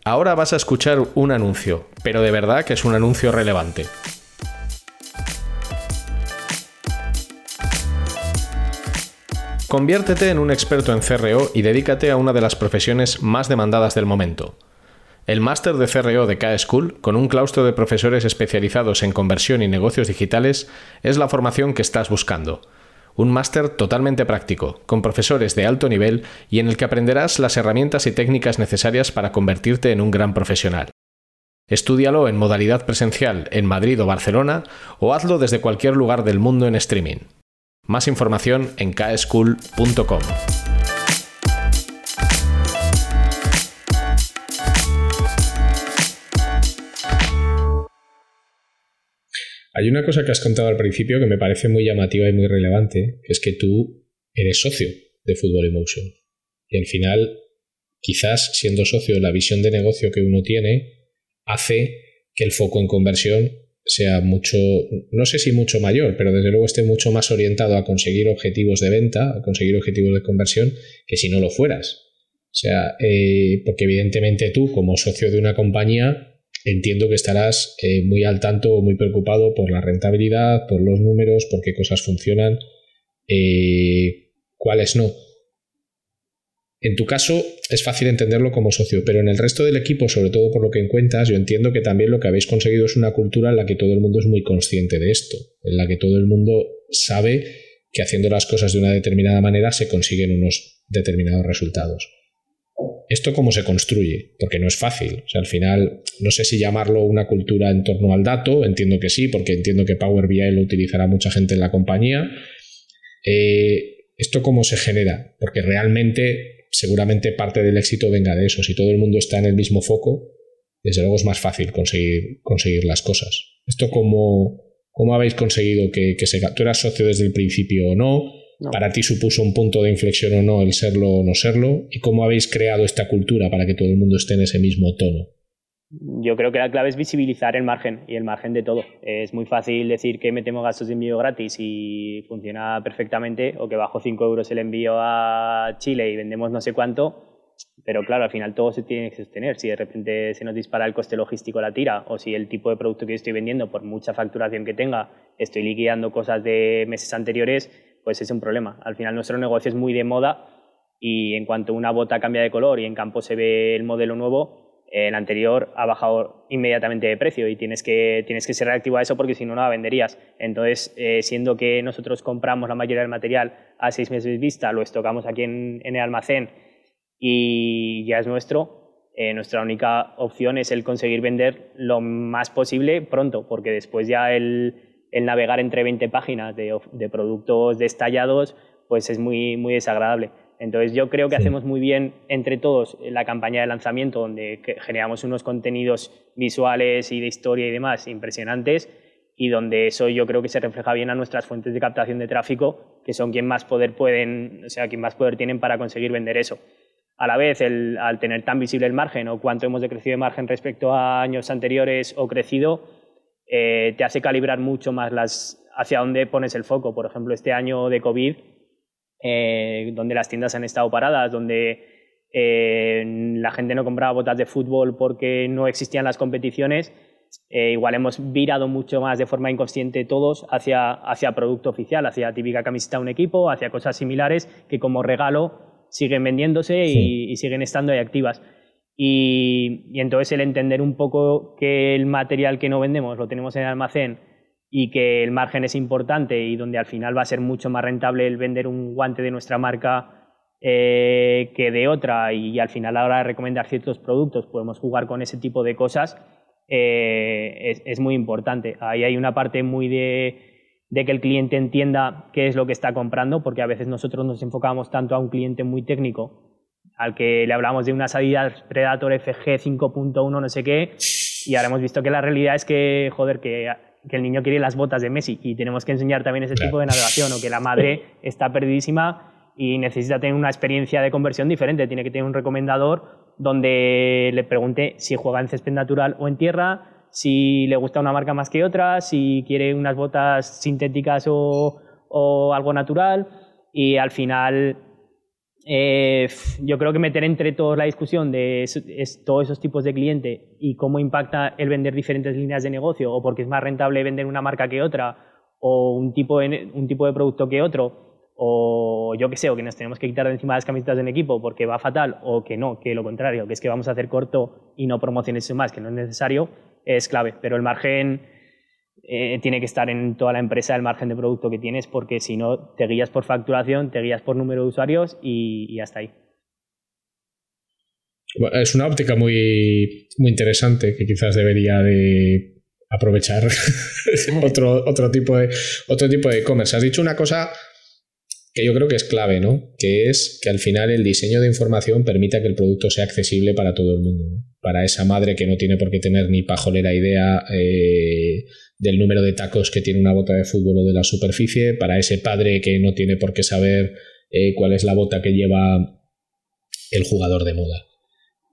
Ahora vas a escuchar un anuncio, pero de verdad que es un anuncio relevante. Conviértete en un experto en CRO y dedícate a una de las profesiones más demandadas del momento. El máster de CRO de K-School, con un claustro de profesores especializados en conversión y negocios digitales, es la formación que estás buscando un máster totalmente práctico, con profesores de alto nivel y en el que aprenderás las herramientas y técnicas necesarias para convertirte en un gran profesional. Estúdialo en modalidad presencial en Madrid o Barcelona o hazlo desde cualquier lugar del mundo en streaming. Más información en kschool.com. Hay una cosa que has contado al principio que me parece muy llamativa y muy relevante, que es que tú eres socio de Football Emotion. Y al final, quizás siendo socio, la visión de negocio que uno tiene hace que el foco en conversión sea mucho, no sé si mucho mayor, pero desde luego esté mucho más orientado a conseguir objetivos de venta, a conseguir objetivos de conversión, que si no lo fueras. O sea, eh, porque evidentemente tú, como socio de una compañía, entiendo que estarás eh, muy al tanto, muy preocupado por la rentabilidad, por los números, por qué cosas funcionan, eh, cuáles no. En tu caso es fácil entenderlo como socio, pero en el resto del equipo, sobre todo por lo que encuentras, yo entiendo que también lo que habéis conseguido es una cultura en la que todo el mundo es muy consciente de esto, en la que todo el mundo sabe que haciendo las cosas de una determinada manera se consiguen unos determinados resultados. ¿Esto cómo se construye? Porque no es fácil. O sea, al final, no sé si llamarlo una cultura en torno al dato, entiendo que sí, porque entiendo que Power BI lo utilizará mucha gente en la compañía. Eh, ¿Esto cómo se genera? Porque realmente, seguramente parte del éxito venga de eso. Si todo el mundo está en el mismo foco, desde luego es más fácil conseguir, conseguir las cosas. ¿Esto cómo, cómo habéis conseguido que, que se... ¿Tú eras socio desde el principio o no? ¿Para ti supuso un punto de inflexión o no el serlo o no serlo? ¿Y cómo habéis creado esta cultura para que todo el mundo esté en ese mismo tono? Yo creo que la clave es visibilizar el margen y el margen de todo. Es muy fácil decir que metemos gastos de envío gratis y funciona perfectamente, o que bajo 5 euros el envío a Chile y vendemos no sé cuánto, pero claro, al final todo se tiene que sostener. Si de repente se nos dispara el coste logístico a la tira, o si el tipo de producto que estoy vendiendo, por mucha facturación que tenga, estoy liquidando cosas de meses anteriores, pues es un problema. Al final nuestro negocio es muy de moda y en cuanto una bota cambia de color y en campo se ve el modelo nuevo, el anterior ha bajado inmediatamente de precio y tienes que, tienes que ser reactivo a eso porque si no, no la venderías. Entonces, eh, siendo que nosotros compramos la mayoría del material a seis meses de vista, lo estocamos aquí en, el almacén y ya es nuestro, eh, nuestra única opción es el conseguir vender lo más posible pronto, porque después ya el, el navegar entre 20 páginas de, de, productos destallados, pues es muy, muy desagradable. Entonces yo creo que hacemos muy bien entre todos la campaña de lanzamiento, donde generamos unos contenidos visuales y de historia y demás impresionantes, y donde eso yo creo que se refleja bien a nuestras fuentes de captación de tráfico, que son quien más poder pueden, o sea, quien más poder tienen para conseguir vender eso. a la vez, al tener tan visible el margen o cuánto hemos decrecido de margen respecto a años anteriores o crecido, eh, te hace calibrar mucho más las, hacia dónde pones el foco. Por ejemplo, este año de COVID, eh, donde las tiendas han estado paradas, donde eh, la gente no compraba botas de fútbol porque no existían las competiciones, igual hemos virado mucho más de forma inconsciente todos hacia, hacia producto oficial, hacia típica camiseta de un equipo, hacia cosas similares que como regalo siguen vendiéndose y, siguen estando ahí activas. Y, entonces el entender un poco que el material que no vendemos lo tenemos en el almacén y que el margen es importante y donde al final va a ser mucho más rentable el vender un guante de nuestra marca eh, que de otra y, al final a la hora de recomendar ciertos productos podemos jugar con ese tipo de cosas, eh, es, es, muy importante. Ahí hay una parte muy de de que el cliente entienda qué es lo que está comprando, porque a veces nosotros nos enfocamos tanto a un cliente muy técnico, al que le hablamos de una salida Predator FG 5.1 no sé qué, y ahora hemos visto que la realidad es que, joder, que, el niño quiere las botas de Messi y tenemos que enseñar también ese tipo de navegación, o que la madre está perdidísima y necesita tener una experiencia de conversión diferente, tiene que tener un recomendador donde le pregunte si juega en césped natural o en tierra, si le gusta una marca más que otra, si quiere unas botas sintéticas o, algo natural. Y al final, eh, yo creo que meter entre todos la discusión de todos esos tipos de cliente y cómo impacta el vender diferentes líneas de negocio, o porque es más rentable vender una marca que otra, o un tipo de, un tipo de producto que otro, o yo qué sé, o que nos tenemos que quitar de encima las camisetas del equipo porque va fatal, o que no, que lo contrario, que es que vamos a hacer corto y no promociones más, que no es necesario, es clave, pero el margen eh, tiene que estar en toda la empresa, el margen de producto que tienes, porque si no, te guías por facturación, te guías por número de usuarios y, hasta ahí. es una óptica muy, muy interesante que quizás debería de aprovechar otro, otro tipo de otro tipo de e-commerce. Has dicho una cosa que yo creo que es clave, ¿no? Que es que al final el diseño de información permita que el producto sea accesible para todo el mundo. Para esa madre que no tiene por qué tener ni pajolera idea eh, del número de tacos que tiene una bota de fútbol o de la superficie, para ese padre que no tiene por qué saber eh, cuál es la bota que lleva el jugador de moda.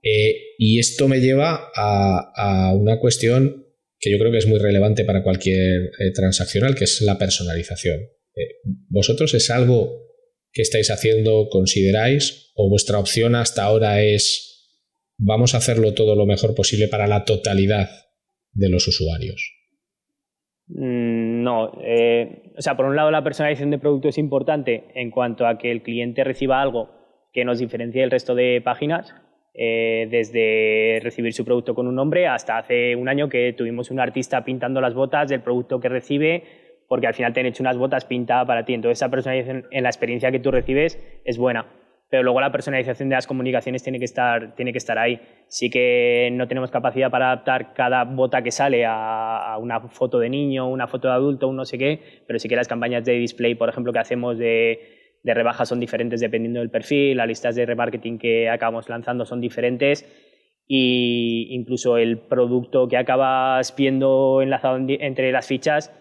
Eh, y esto me lleva a, a, una cuestión que yo creo que es muy relevante para cualquier transaccional, que es la personalización. Eh, ¿Vosotros es algo que estáis haciendo, consideráis, o vuestra opción hasta ahora es vamos a hacerlo todo lo mejor posible para la totalidad de los usuarios? Mm, no, eh, o sea, por un lado la personalización de producto es importante en cuanto a que el cliente reciba algo que nos diferencie del resto de páginas, eh, desde recibir su producto con un nombre hasta hace un año que tuvimos un artista pintando las botas del producto que recibe porque al final te han hecho unas botas pintadas para ti. Entonces esa personalización en la experiencia que tú recibes es buena. Pero luego la personalización de las comunicaciones tiene que estar, tiene que estar ahí. Sí que no tenemos capacidad para adaptar cada bota que sale a, una foto de niño, una foto de adulto, un no sé qué, pero sí que las campañas de display, por ejemplo, que hacemos de, de rebajas son diferentes dependiendo del perfil, las listas de remarketing que acabamos lanzando son diferentes y incluso el producto que acabas viendo enlazado entre las fichas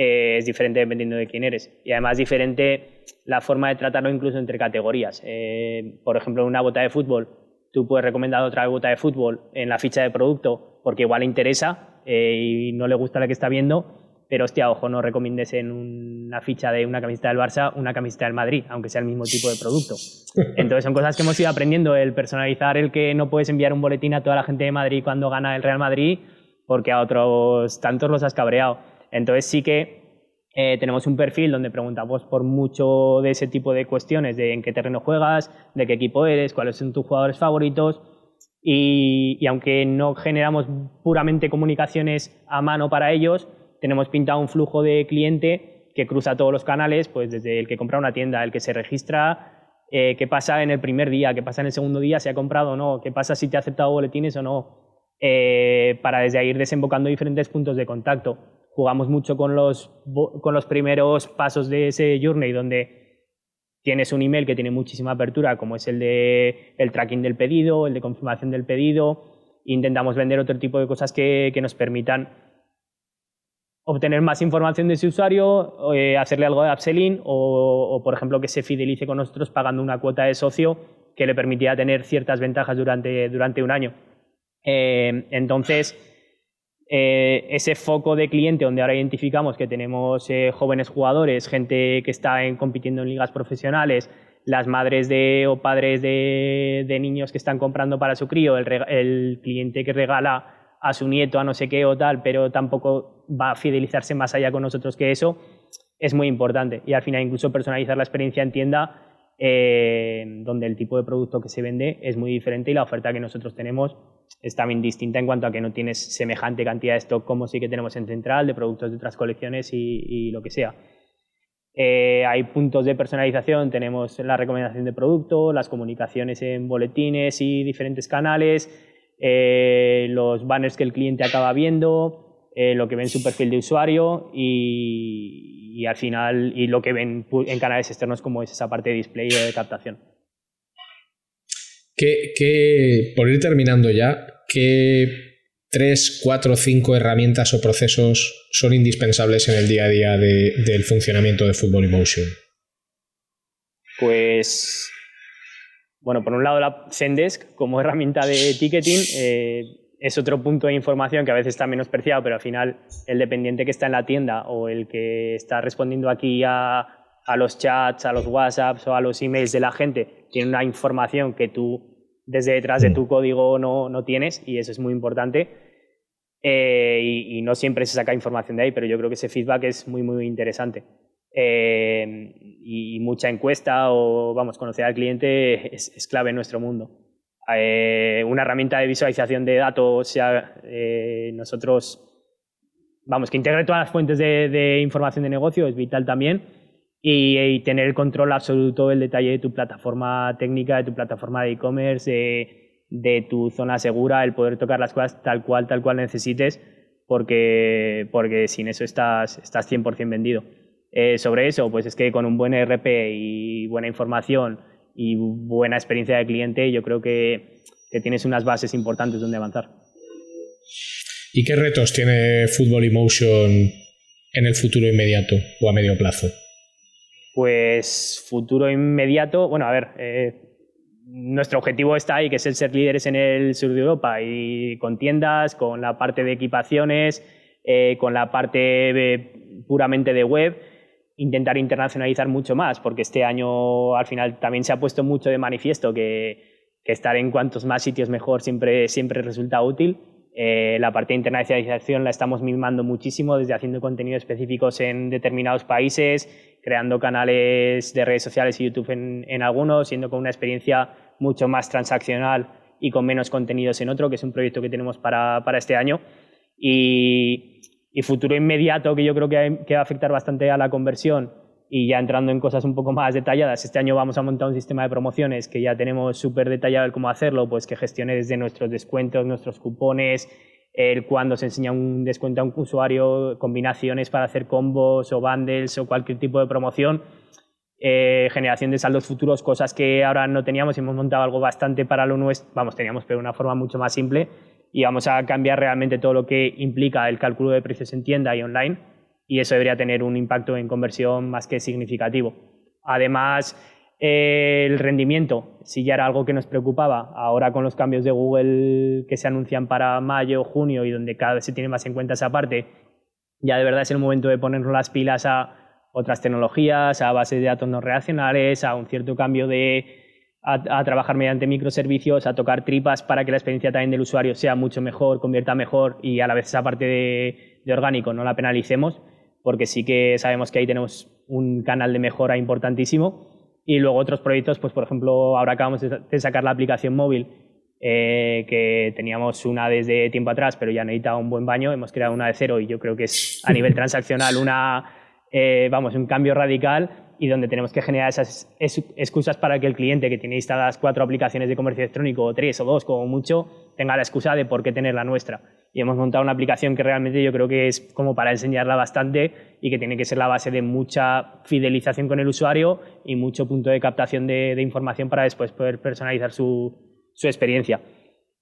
eh, es diferente dependiendo de quién eres. Y además diferente la forma de tratarlo incluso entre categorías. Eh, por ejemplo, una bota de fútbol, tú puedes recomendar otra bota de fútbol en la ficha de producto porque igual le interesa eh, y no le gusta la que está viendo, pero hostia, ojo, no recomiendes en una ficha de una camiseta del Barça una camiseta del Madrid, aunque sea el mismo tipo de producto. Entonces son cosas que hemos ido aprendiendo, el personalizar, el que no puedes enviar un boletín a toda la gente de Madrid cuando gana el Real Madrid porque a otros tantos los has cabreado. Entonces sí que eh, tenemos un perfil donde preguntamos por mucho de ese tipo de cuestiones, de en qué terreno juegas, de qué equipo eres, cuáles son tus jugadores favoritos. Y, aunque no generamos puramente comunicaciones a mano para ellos, tenemos pintado un flujo de cliente que cruza todos los canales, pues desde el que compra una tienda, el que se registra, eh, qué pasa en el primer día, qué pasa en el segundo día, si ha comprado o no, qué pasa si te ha aceptado boletines o no, eh, para desde ahí ir desembocando diferentes puntos de contacto jugamos mucho con los, con los primeros pasos de ese journey donde tienes un email que tiene muchísima apertura, como es el de el tracking del pedido, el de confirmación del pedido. Intentamos vender otro tipo de cosas que, que nos permitan obtener más información de ese usuario, eh, hacerle algo de upselling o, por ejemplo, que se fidelice con nosotros pagando una cuota de socio que le permitía tener ciertas ventajas durante, durante un año. Eh, entonces, eh, ese foco de cliente donde ahora identificamos que tenemos eh, jóvenes jugadores, gente que está compitiendo en ligas profesionales, las madres de, o padres de, niños que están comprando para su crío, el, cliente que regala a su nieto a no sé qué o tal, pero tampoco va a fidelizarse más allá con nosotros que eso, es muy importante. Y al final incluso personalizar la experiencia en tienda, eh, donde el tipo de producto que se vende es muy diferente y la oferta que nosotros tenemos es también distinta en cuanto a que no tienes semejante cantidad de stock como sí que tenemos en Central, de productos de otras colecciones y, lo que sea. Eh, hay puntos de personalización, tenemos la recomendación de producto, las comunicaciones en boletines y diferentes canales, eh, los banners que el cliente acaba viendo, eh, lo que ve en su perfil de usuario y, al final y lo que ven en canales externos como es esa parte de display o de captación. ¿Qué, por ir terminando ya, ¿qué tres, cuatro, cinco herramientas o procesos son indispensables en el día a día del funcionamiento de Football Emotion? Pues bueno, por un lado la Zendesk como herramienta de ticketing eh, es otro punto de información que a veces está menospreciado, pero al final el dependiente que está en la tienda o el que está respondiendo aquí a, los chats, a los WhatsApps o a los emails de la gente tiene una información que tú desde detrás de mm. tu código no, no tienes y eso es muy importante. Eh, y, no siempre se saca información de ahí, pero yo creo que ese feedback es muy, muy interesante. Eh, y mucha encuesta o, vamos, conocer al cliente es, clave en nuestro mundo. Eh, una herramienta de visualización de datos, sea, nosotros, vamos, que integre todas las fuentes de, información de negocio es vital también y, tener el control absoluto del detalle de tu plataforma técnica, de tu plataforma de e-commerce, de, de, tu zona segura, el poder tocar las cosas tal cual, tal cual necesites, porque, porque sin eso estás, estás 100% vendido. Eh, sobre eso, pues es que con un buen ERP y buena información y buena experiencia de cliente, yo creo que, tienes unas bases importantes donde avanzar. ¿Y qué retos tiene Football Emotion en el futuro inmediato o a medio plazo? Pues futuro inmediato, bueno, a ver, eh, nuestro objetivo está ahí, que es el ser líderes en el sur de Europa y con tiendas, con la parte de equipaciones, eh, con la parte puramente de web intentar internacionalizar mucho más, porque este año al final también se ha puesto mucho de manifiesto que, estar en cuantos más sitios mejor siempre, siempre resulta útil. Eh, la parte de internacionalización la estamos mimando muchísimo, desde haciendo contenidos específicos en determinados países, creando canales de redes sociales y YouTube en, en algunos, siendo con una experiencia mucho más transaccional y con menos contenidos en otro, que es un proyecto que tenemos para, para este año. Y, y futuro inmediato que yo creo que, va a afectar bastante a la conversión y ya entrando en cosas un poco más detalladas, este año vamos a montar un sistema de promociones que ya tenemos súper detallado el cómo hacerlo, pues que gestione desde nuestros descuentos, nuestros cupones, el cuando se enseña un descuento a un usuario, combinaciones para hacer combos o bundles o cualquier tipo de promoción, eh, generación de saldos futuros, cosas que ahora no teníamos y hemos montado algo bastante para lo nuestro, vamos, teníamos, pero de una forma mucho más simple y vamos a cambiar realmente todo lo que implica el cálculo de precios en tienda y online y eso debería tener un impacto en conversión más que significativo. Además, el rendimiento, si ya era algo que nos preocupaba, ahora con los cambios de Google que se anuncian para mayo, junio y donde cada vez se tiene más en cuenta esa parte, ya de verdad es el momento de ponernos las pilas a otras tecnologías, a bases de datos no reaccionales, a un cierto cambio de a, trabajar mediante microservicios, a tocar tripas para que la experiencia también del usuario sea mucho mejor, convierta mejor y a la vez esa parte de, orgánico no la penalicemos, porque sí que sabemos que ahí tenemos un canal de mejora importantísimo. Y luego otros proyectos, pues por ejemplo, ahora acabamos de, sacar la aplicación móvil, eh, que teníamos una desde tiempo atrás, pero ya necesitaba un buen baño, hemos creado una de cero y yo creo que es a nivel transaccional una, eh, vamos, un cambio radical y donde tenemos que generar esas excusas para que el cliente que tiene instaladas cuatro aplicaciones de comercio electrónico, o tres o dos como mucho, tenga la excusa de por qué tener la nuestra. Y hemos montado una aplicación que realmente yo creo que es como para enseñarla bastante y que tiene que ser la base de mucha fidelización con el usuario y mucho punto de captación de, información para después poder personalizar su, experiencia.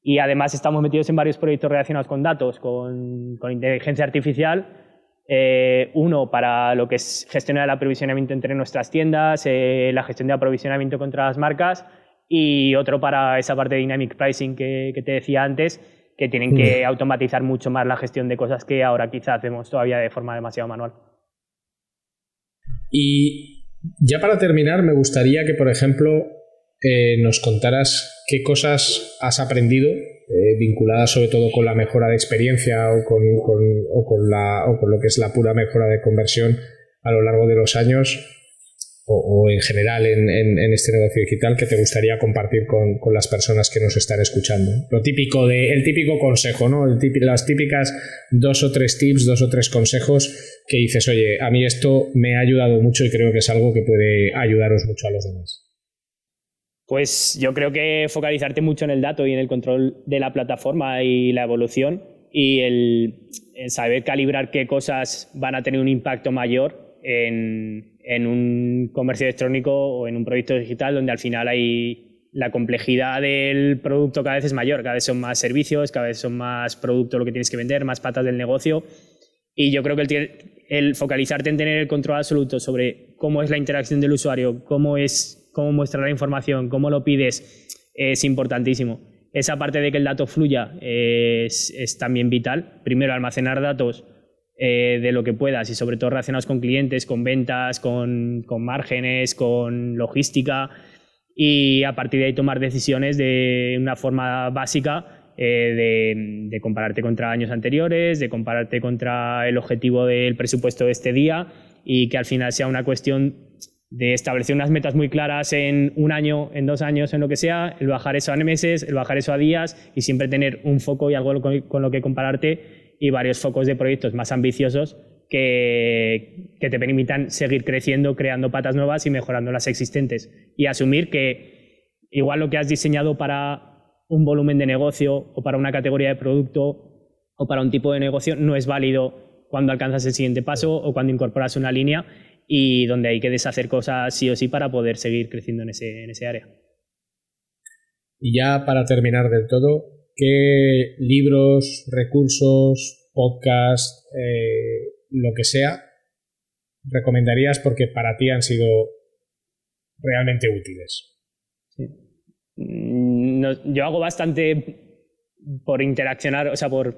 Y además estamos metidos en varios proyectos relacionados con datos, con inteligencia artificial, eh, uno para lo que es gestionar el aprovisionamiento entre nuestras tiendas, eh, la gestión de aprovisionamiento contra las marcas y otro para esa parte de dynamic pricing que, te decía antes, que tienen que automatizar mucho más la gestión de cosas que ahora quizá hacemos todavía de forma demasiado manual. Y ya para terminar, me gustaría que, por ejemplo, eh, nos contaras qué cosas has aprendido eh, vinculadas sobre todo con la mejora de experiencia o con, o, con la, o con lo que es la pura mejora de conversión a lo largo de los años o, en general en, este negocio digital que te gustaría compartir con, las personas que nos están escuchando? Lo típico de, el típico consejo, ¿no? las típicas dos o tres tips, dos o tres consejos que dices, oye, a mí esto me ha ayudado mucho y creo que es algo que puede ayudaros mucho a los demás. Pues yo creo que focalizarte mucho en el dato y en el control de la plataforma y la evolución y el, saber calibrar qué cosas van a tener un impacto mayor en, un comercio electrónico o en un proyecto digital donde al final hay la complejidad del producto cada vez es mayor, cada vez son más servicios, cada vez son más producto lo que tienes que vender, más patas del negocio. Y yo creo que el, el focalizarte en tener el control absoluto sobre cómo es la interacción del usuario, cómo es cómo muestra la información, cómo lo pides, es importantísimo. Esa parte de que el dato fluya es, también vital. Primero, almacenar datos eh, de lo que puedas y sobre todo relacionados con clientes, con ventas, con, márgenes, con logística y a partir de ahí tomar decisiones de una forma básica eh, de, compararte contra años anteriores, de compararte contra el objetivo del presupuesto de este día y que al final sea una cuestión de establecer unas metas muy claras en un año, en dos años, en lo que sea, el bajar eso a meses, el bajar eso a días y siempre tener un foco y algo con, lo que compararte y varios focos de proyectos más ambiciosos que, que, te permitan seguir creciendo, creando patas nuevas y mejorando las existentes. Y asumir que igual lo que has diseñado para un volumen de negocio o para una categoría de producto o para un tipo de negocio no es válido cuando alcanzas el siguiente paso o cuando incorporas una línea y donde hay que deshacer cosas sí o sí para poder seguir creciendo en ese, en ese área. Y ya para terminar del todo, ¿qué libros, recursos, podcasts, eh, lo que sea, recomendarías porque para ti han sido realmente útiles? Mm, yo hago bastante por interaccionar, o sea, por,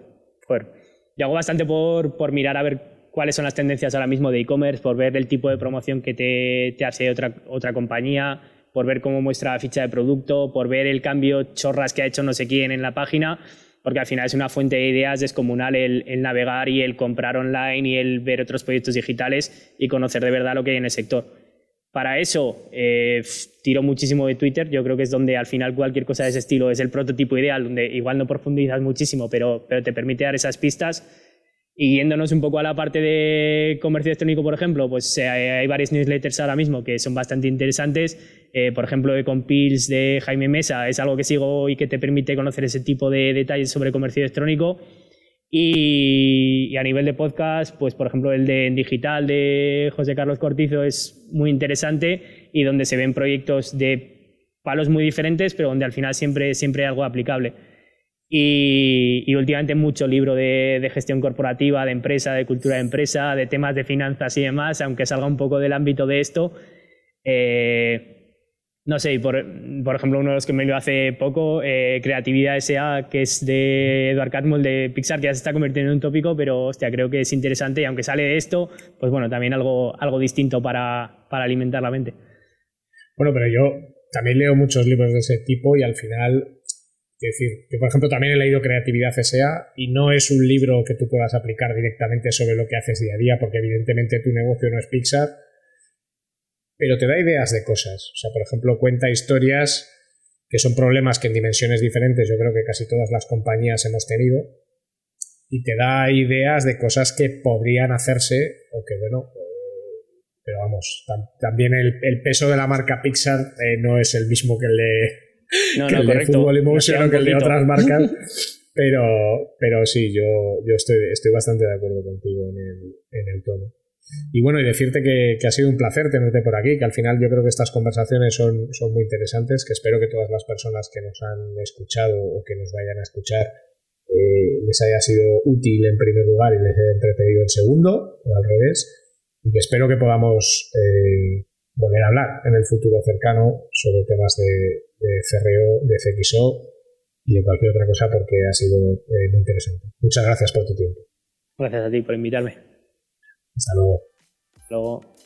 por yo hago bastante por, por mirar a ver cuáles son las tendencias ahora mismo de e-commerce, por ver el tipo de promoción que te, hace otra, otra compañía, por ver cómo muestra la ficha de producto, por ver el cambio chorras que ha hecho no sé quién en la página, porque al final es una fuente de ideas descomunal el, navegar y el comprar online y el ver otros proyectos digitales y conocer de verdad lo que hay en el sector. Para eso eh, tiro muchísimo de Twitter, yo creo que es donde al final cualquier cosa de ese estilo es el prototipo ideal, donde igual no profundizas muchísimo, pero, pero te permite dar esas pistas y yéndonos un poco a la parte de comercio electrónico, por ejemplo, pues eh, hay varios newsletters ahora mismo que son bastante interesantes. Eh, por ejemplo, Econpills de Jaime Mesa es algo que sigo y que te permite conocer ese tipo de detalles sobre comercio electrónico. Y, a nivel de podcast, pues por ejemplo el de en digital de José Carlos Cortizo es muy interesante y donde se ven proyectos de palos muy diferentes, pero donde al final siempre, siempre hay algo aplicable. Y, últimamente mucho libro de, gestión corporativa, de empresa, de cultura de empresa, de temas de finanzas y demás, aunque salga un poco del ámbito de esto. Eh, no sé, por, por, ejemplo, uno de los que me lo hace poco, eh, Creatividad S.A., que es de Edward Catmull de Pixar, que ya se está convirtiendo en un tópico, pero hostia, creo que es interesante y aunque sale de esto, pues bueno, también algo, algo distinto para, para alimentar la mente. Bueno, pero yo también leo muchos libros de ese tipo y al final es decir, yo por ejemplo también he leído Creatividad S.A. y no es un libro que tú puedas aplicar directamente sobre lo que haces día a día, porque evidentemente tu negocio no es Pixar, pero te da ideas de cosas. O sea, por ejemplo, cuenta historias que son problemas que en dimensiones diferentes yo creo que casi todas las compañías hemos tenido y te da ideas de cosas que podrían hacerse o que bueno, eh, pero vamos, también el, peso de la marca Pixar eh, no es el mismo que el de no, que no, el correcto. de Fútbol Emotion que el de otras marcas. Pero, pero sí, yo, yo estoy, estoy bastante de acuerdo contigo en el, en el tono. Y bueno, y decirte que, que, ha sido un placer tenerte por aquí, que al final yo creo que estas conversaciones son, son muy interesantes, que espero que todas las personas que nos han escuchado o que nos vayan a escuchar eh, les haya sido útil en primer lugar y les haya entretenido en segundo, o al revés, y que espero que podamos eh, volver a hablar en el futuro cercano sobre temas de, de CRO, de CXO y de cualquier otra cosa porque ha sido eh, muy interesante. Muchas gracias por tu tiempo. Gracias a ti por invitarme. Hasta luego. Hasta luego.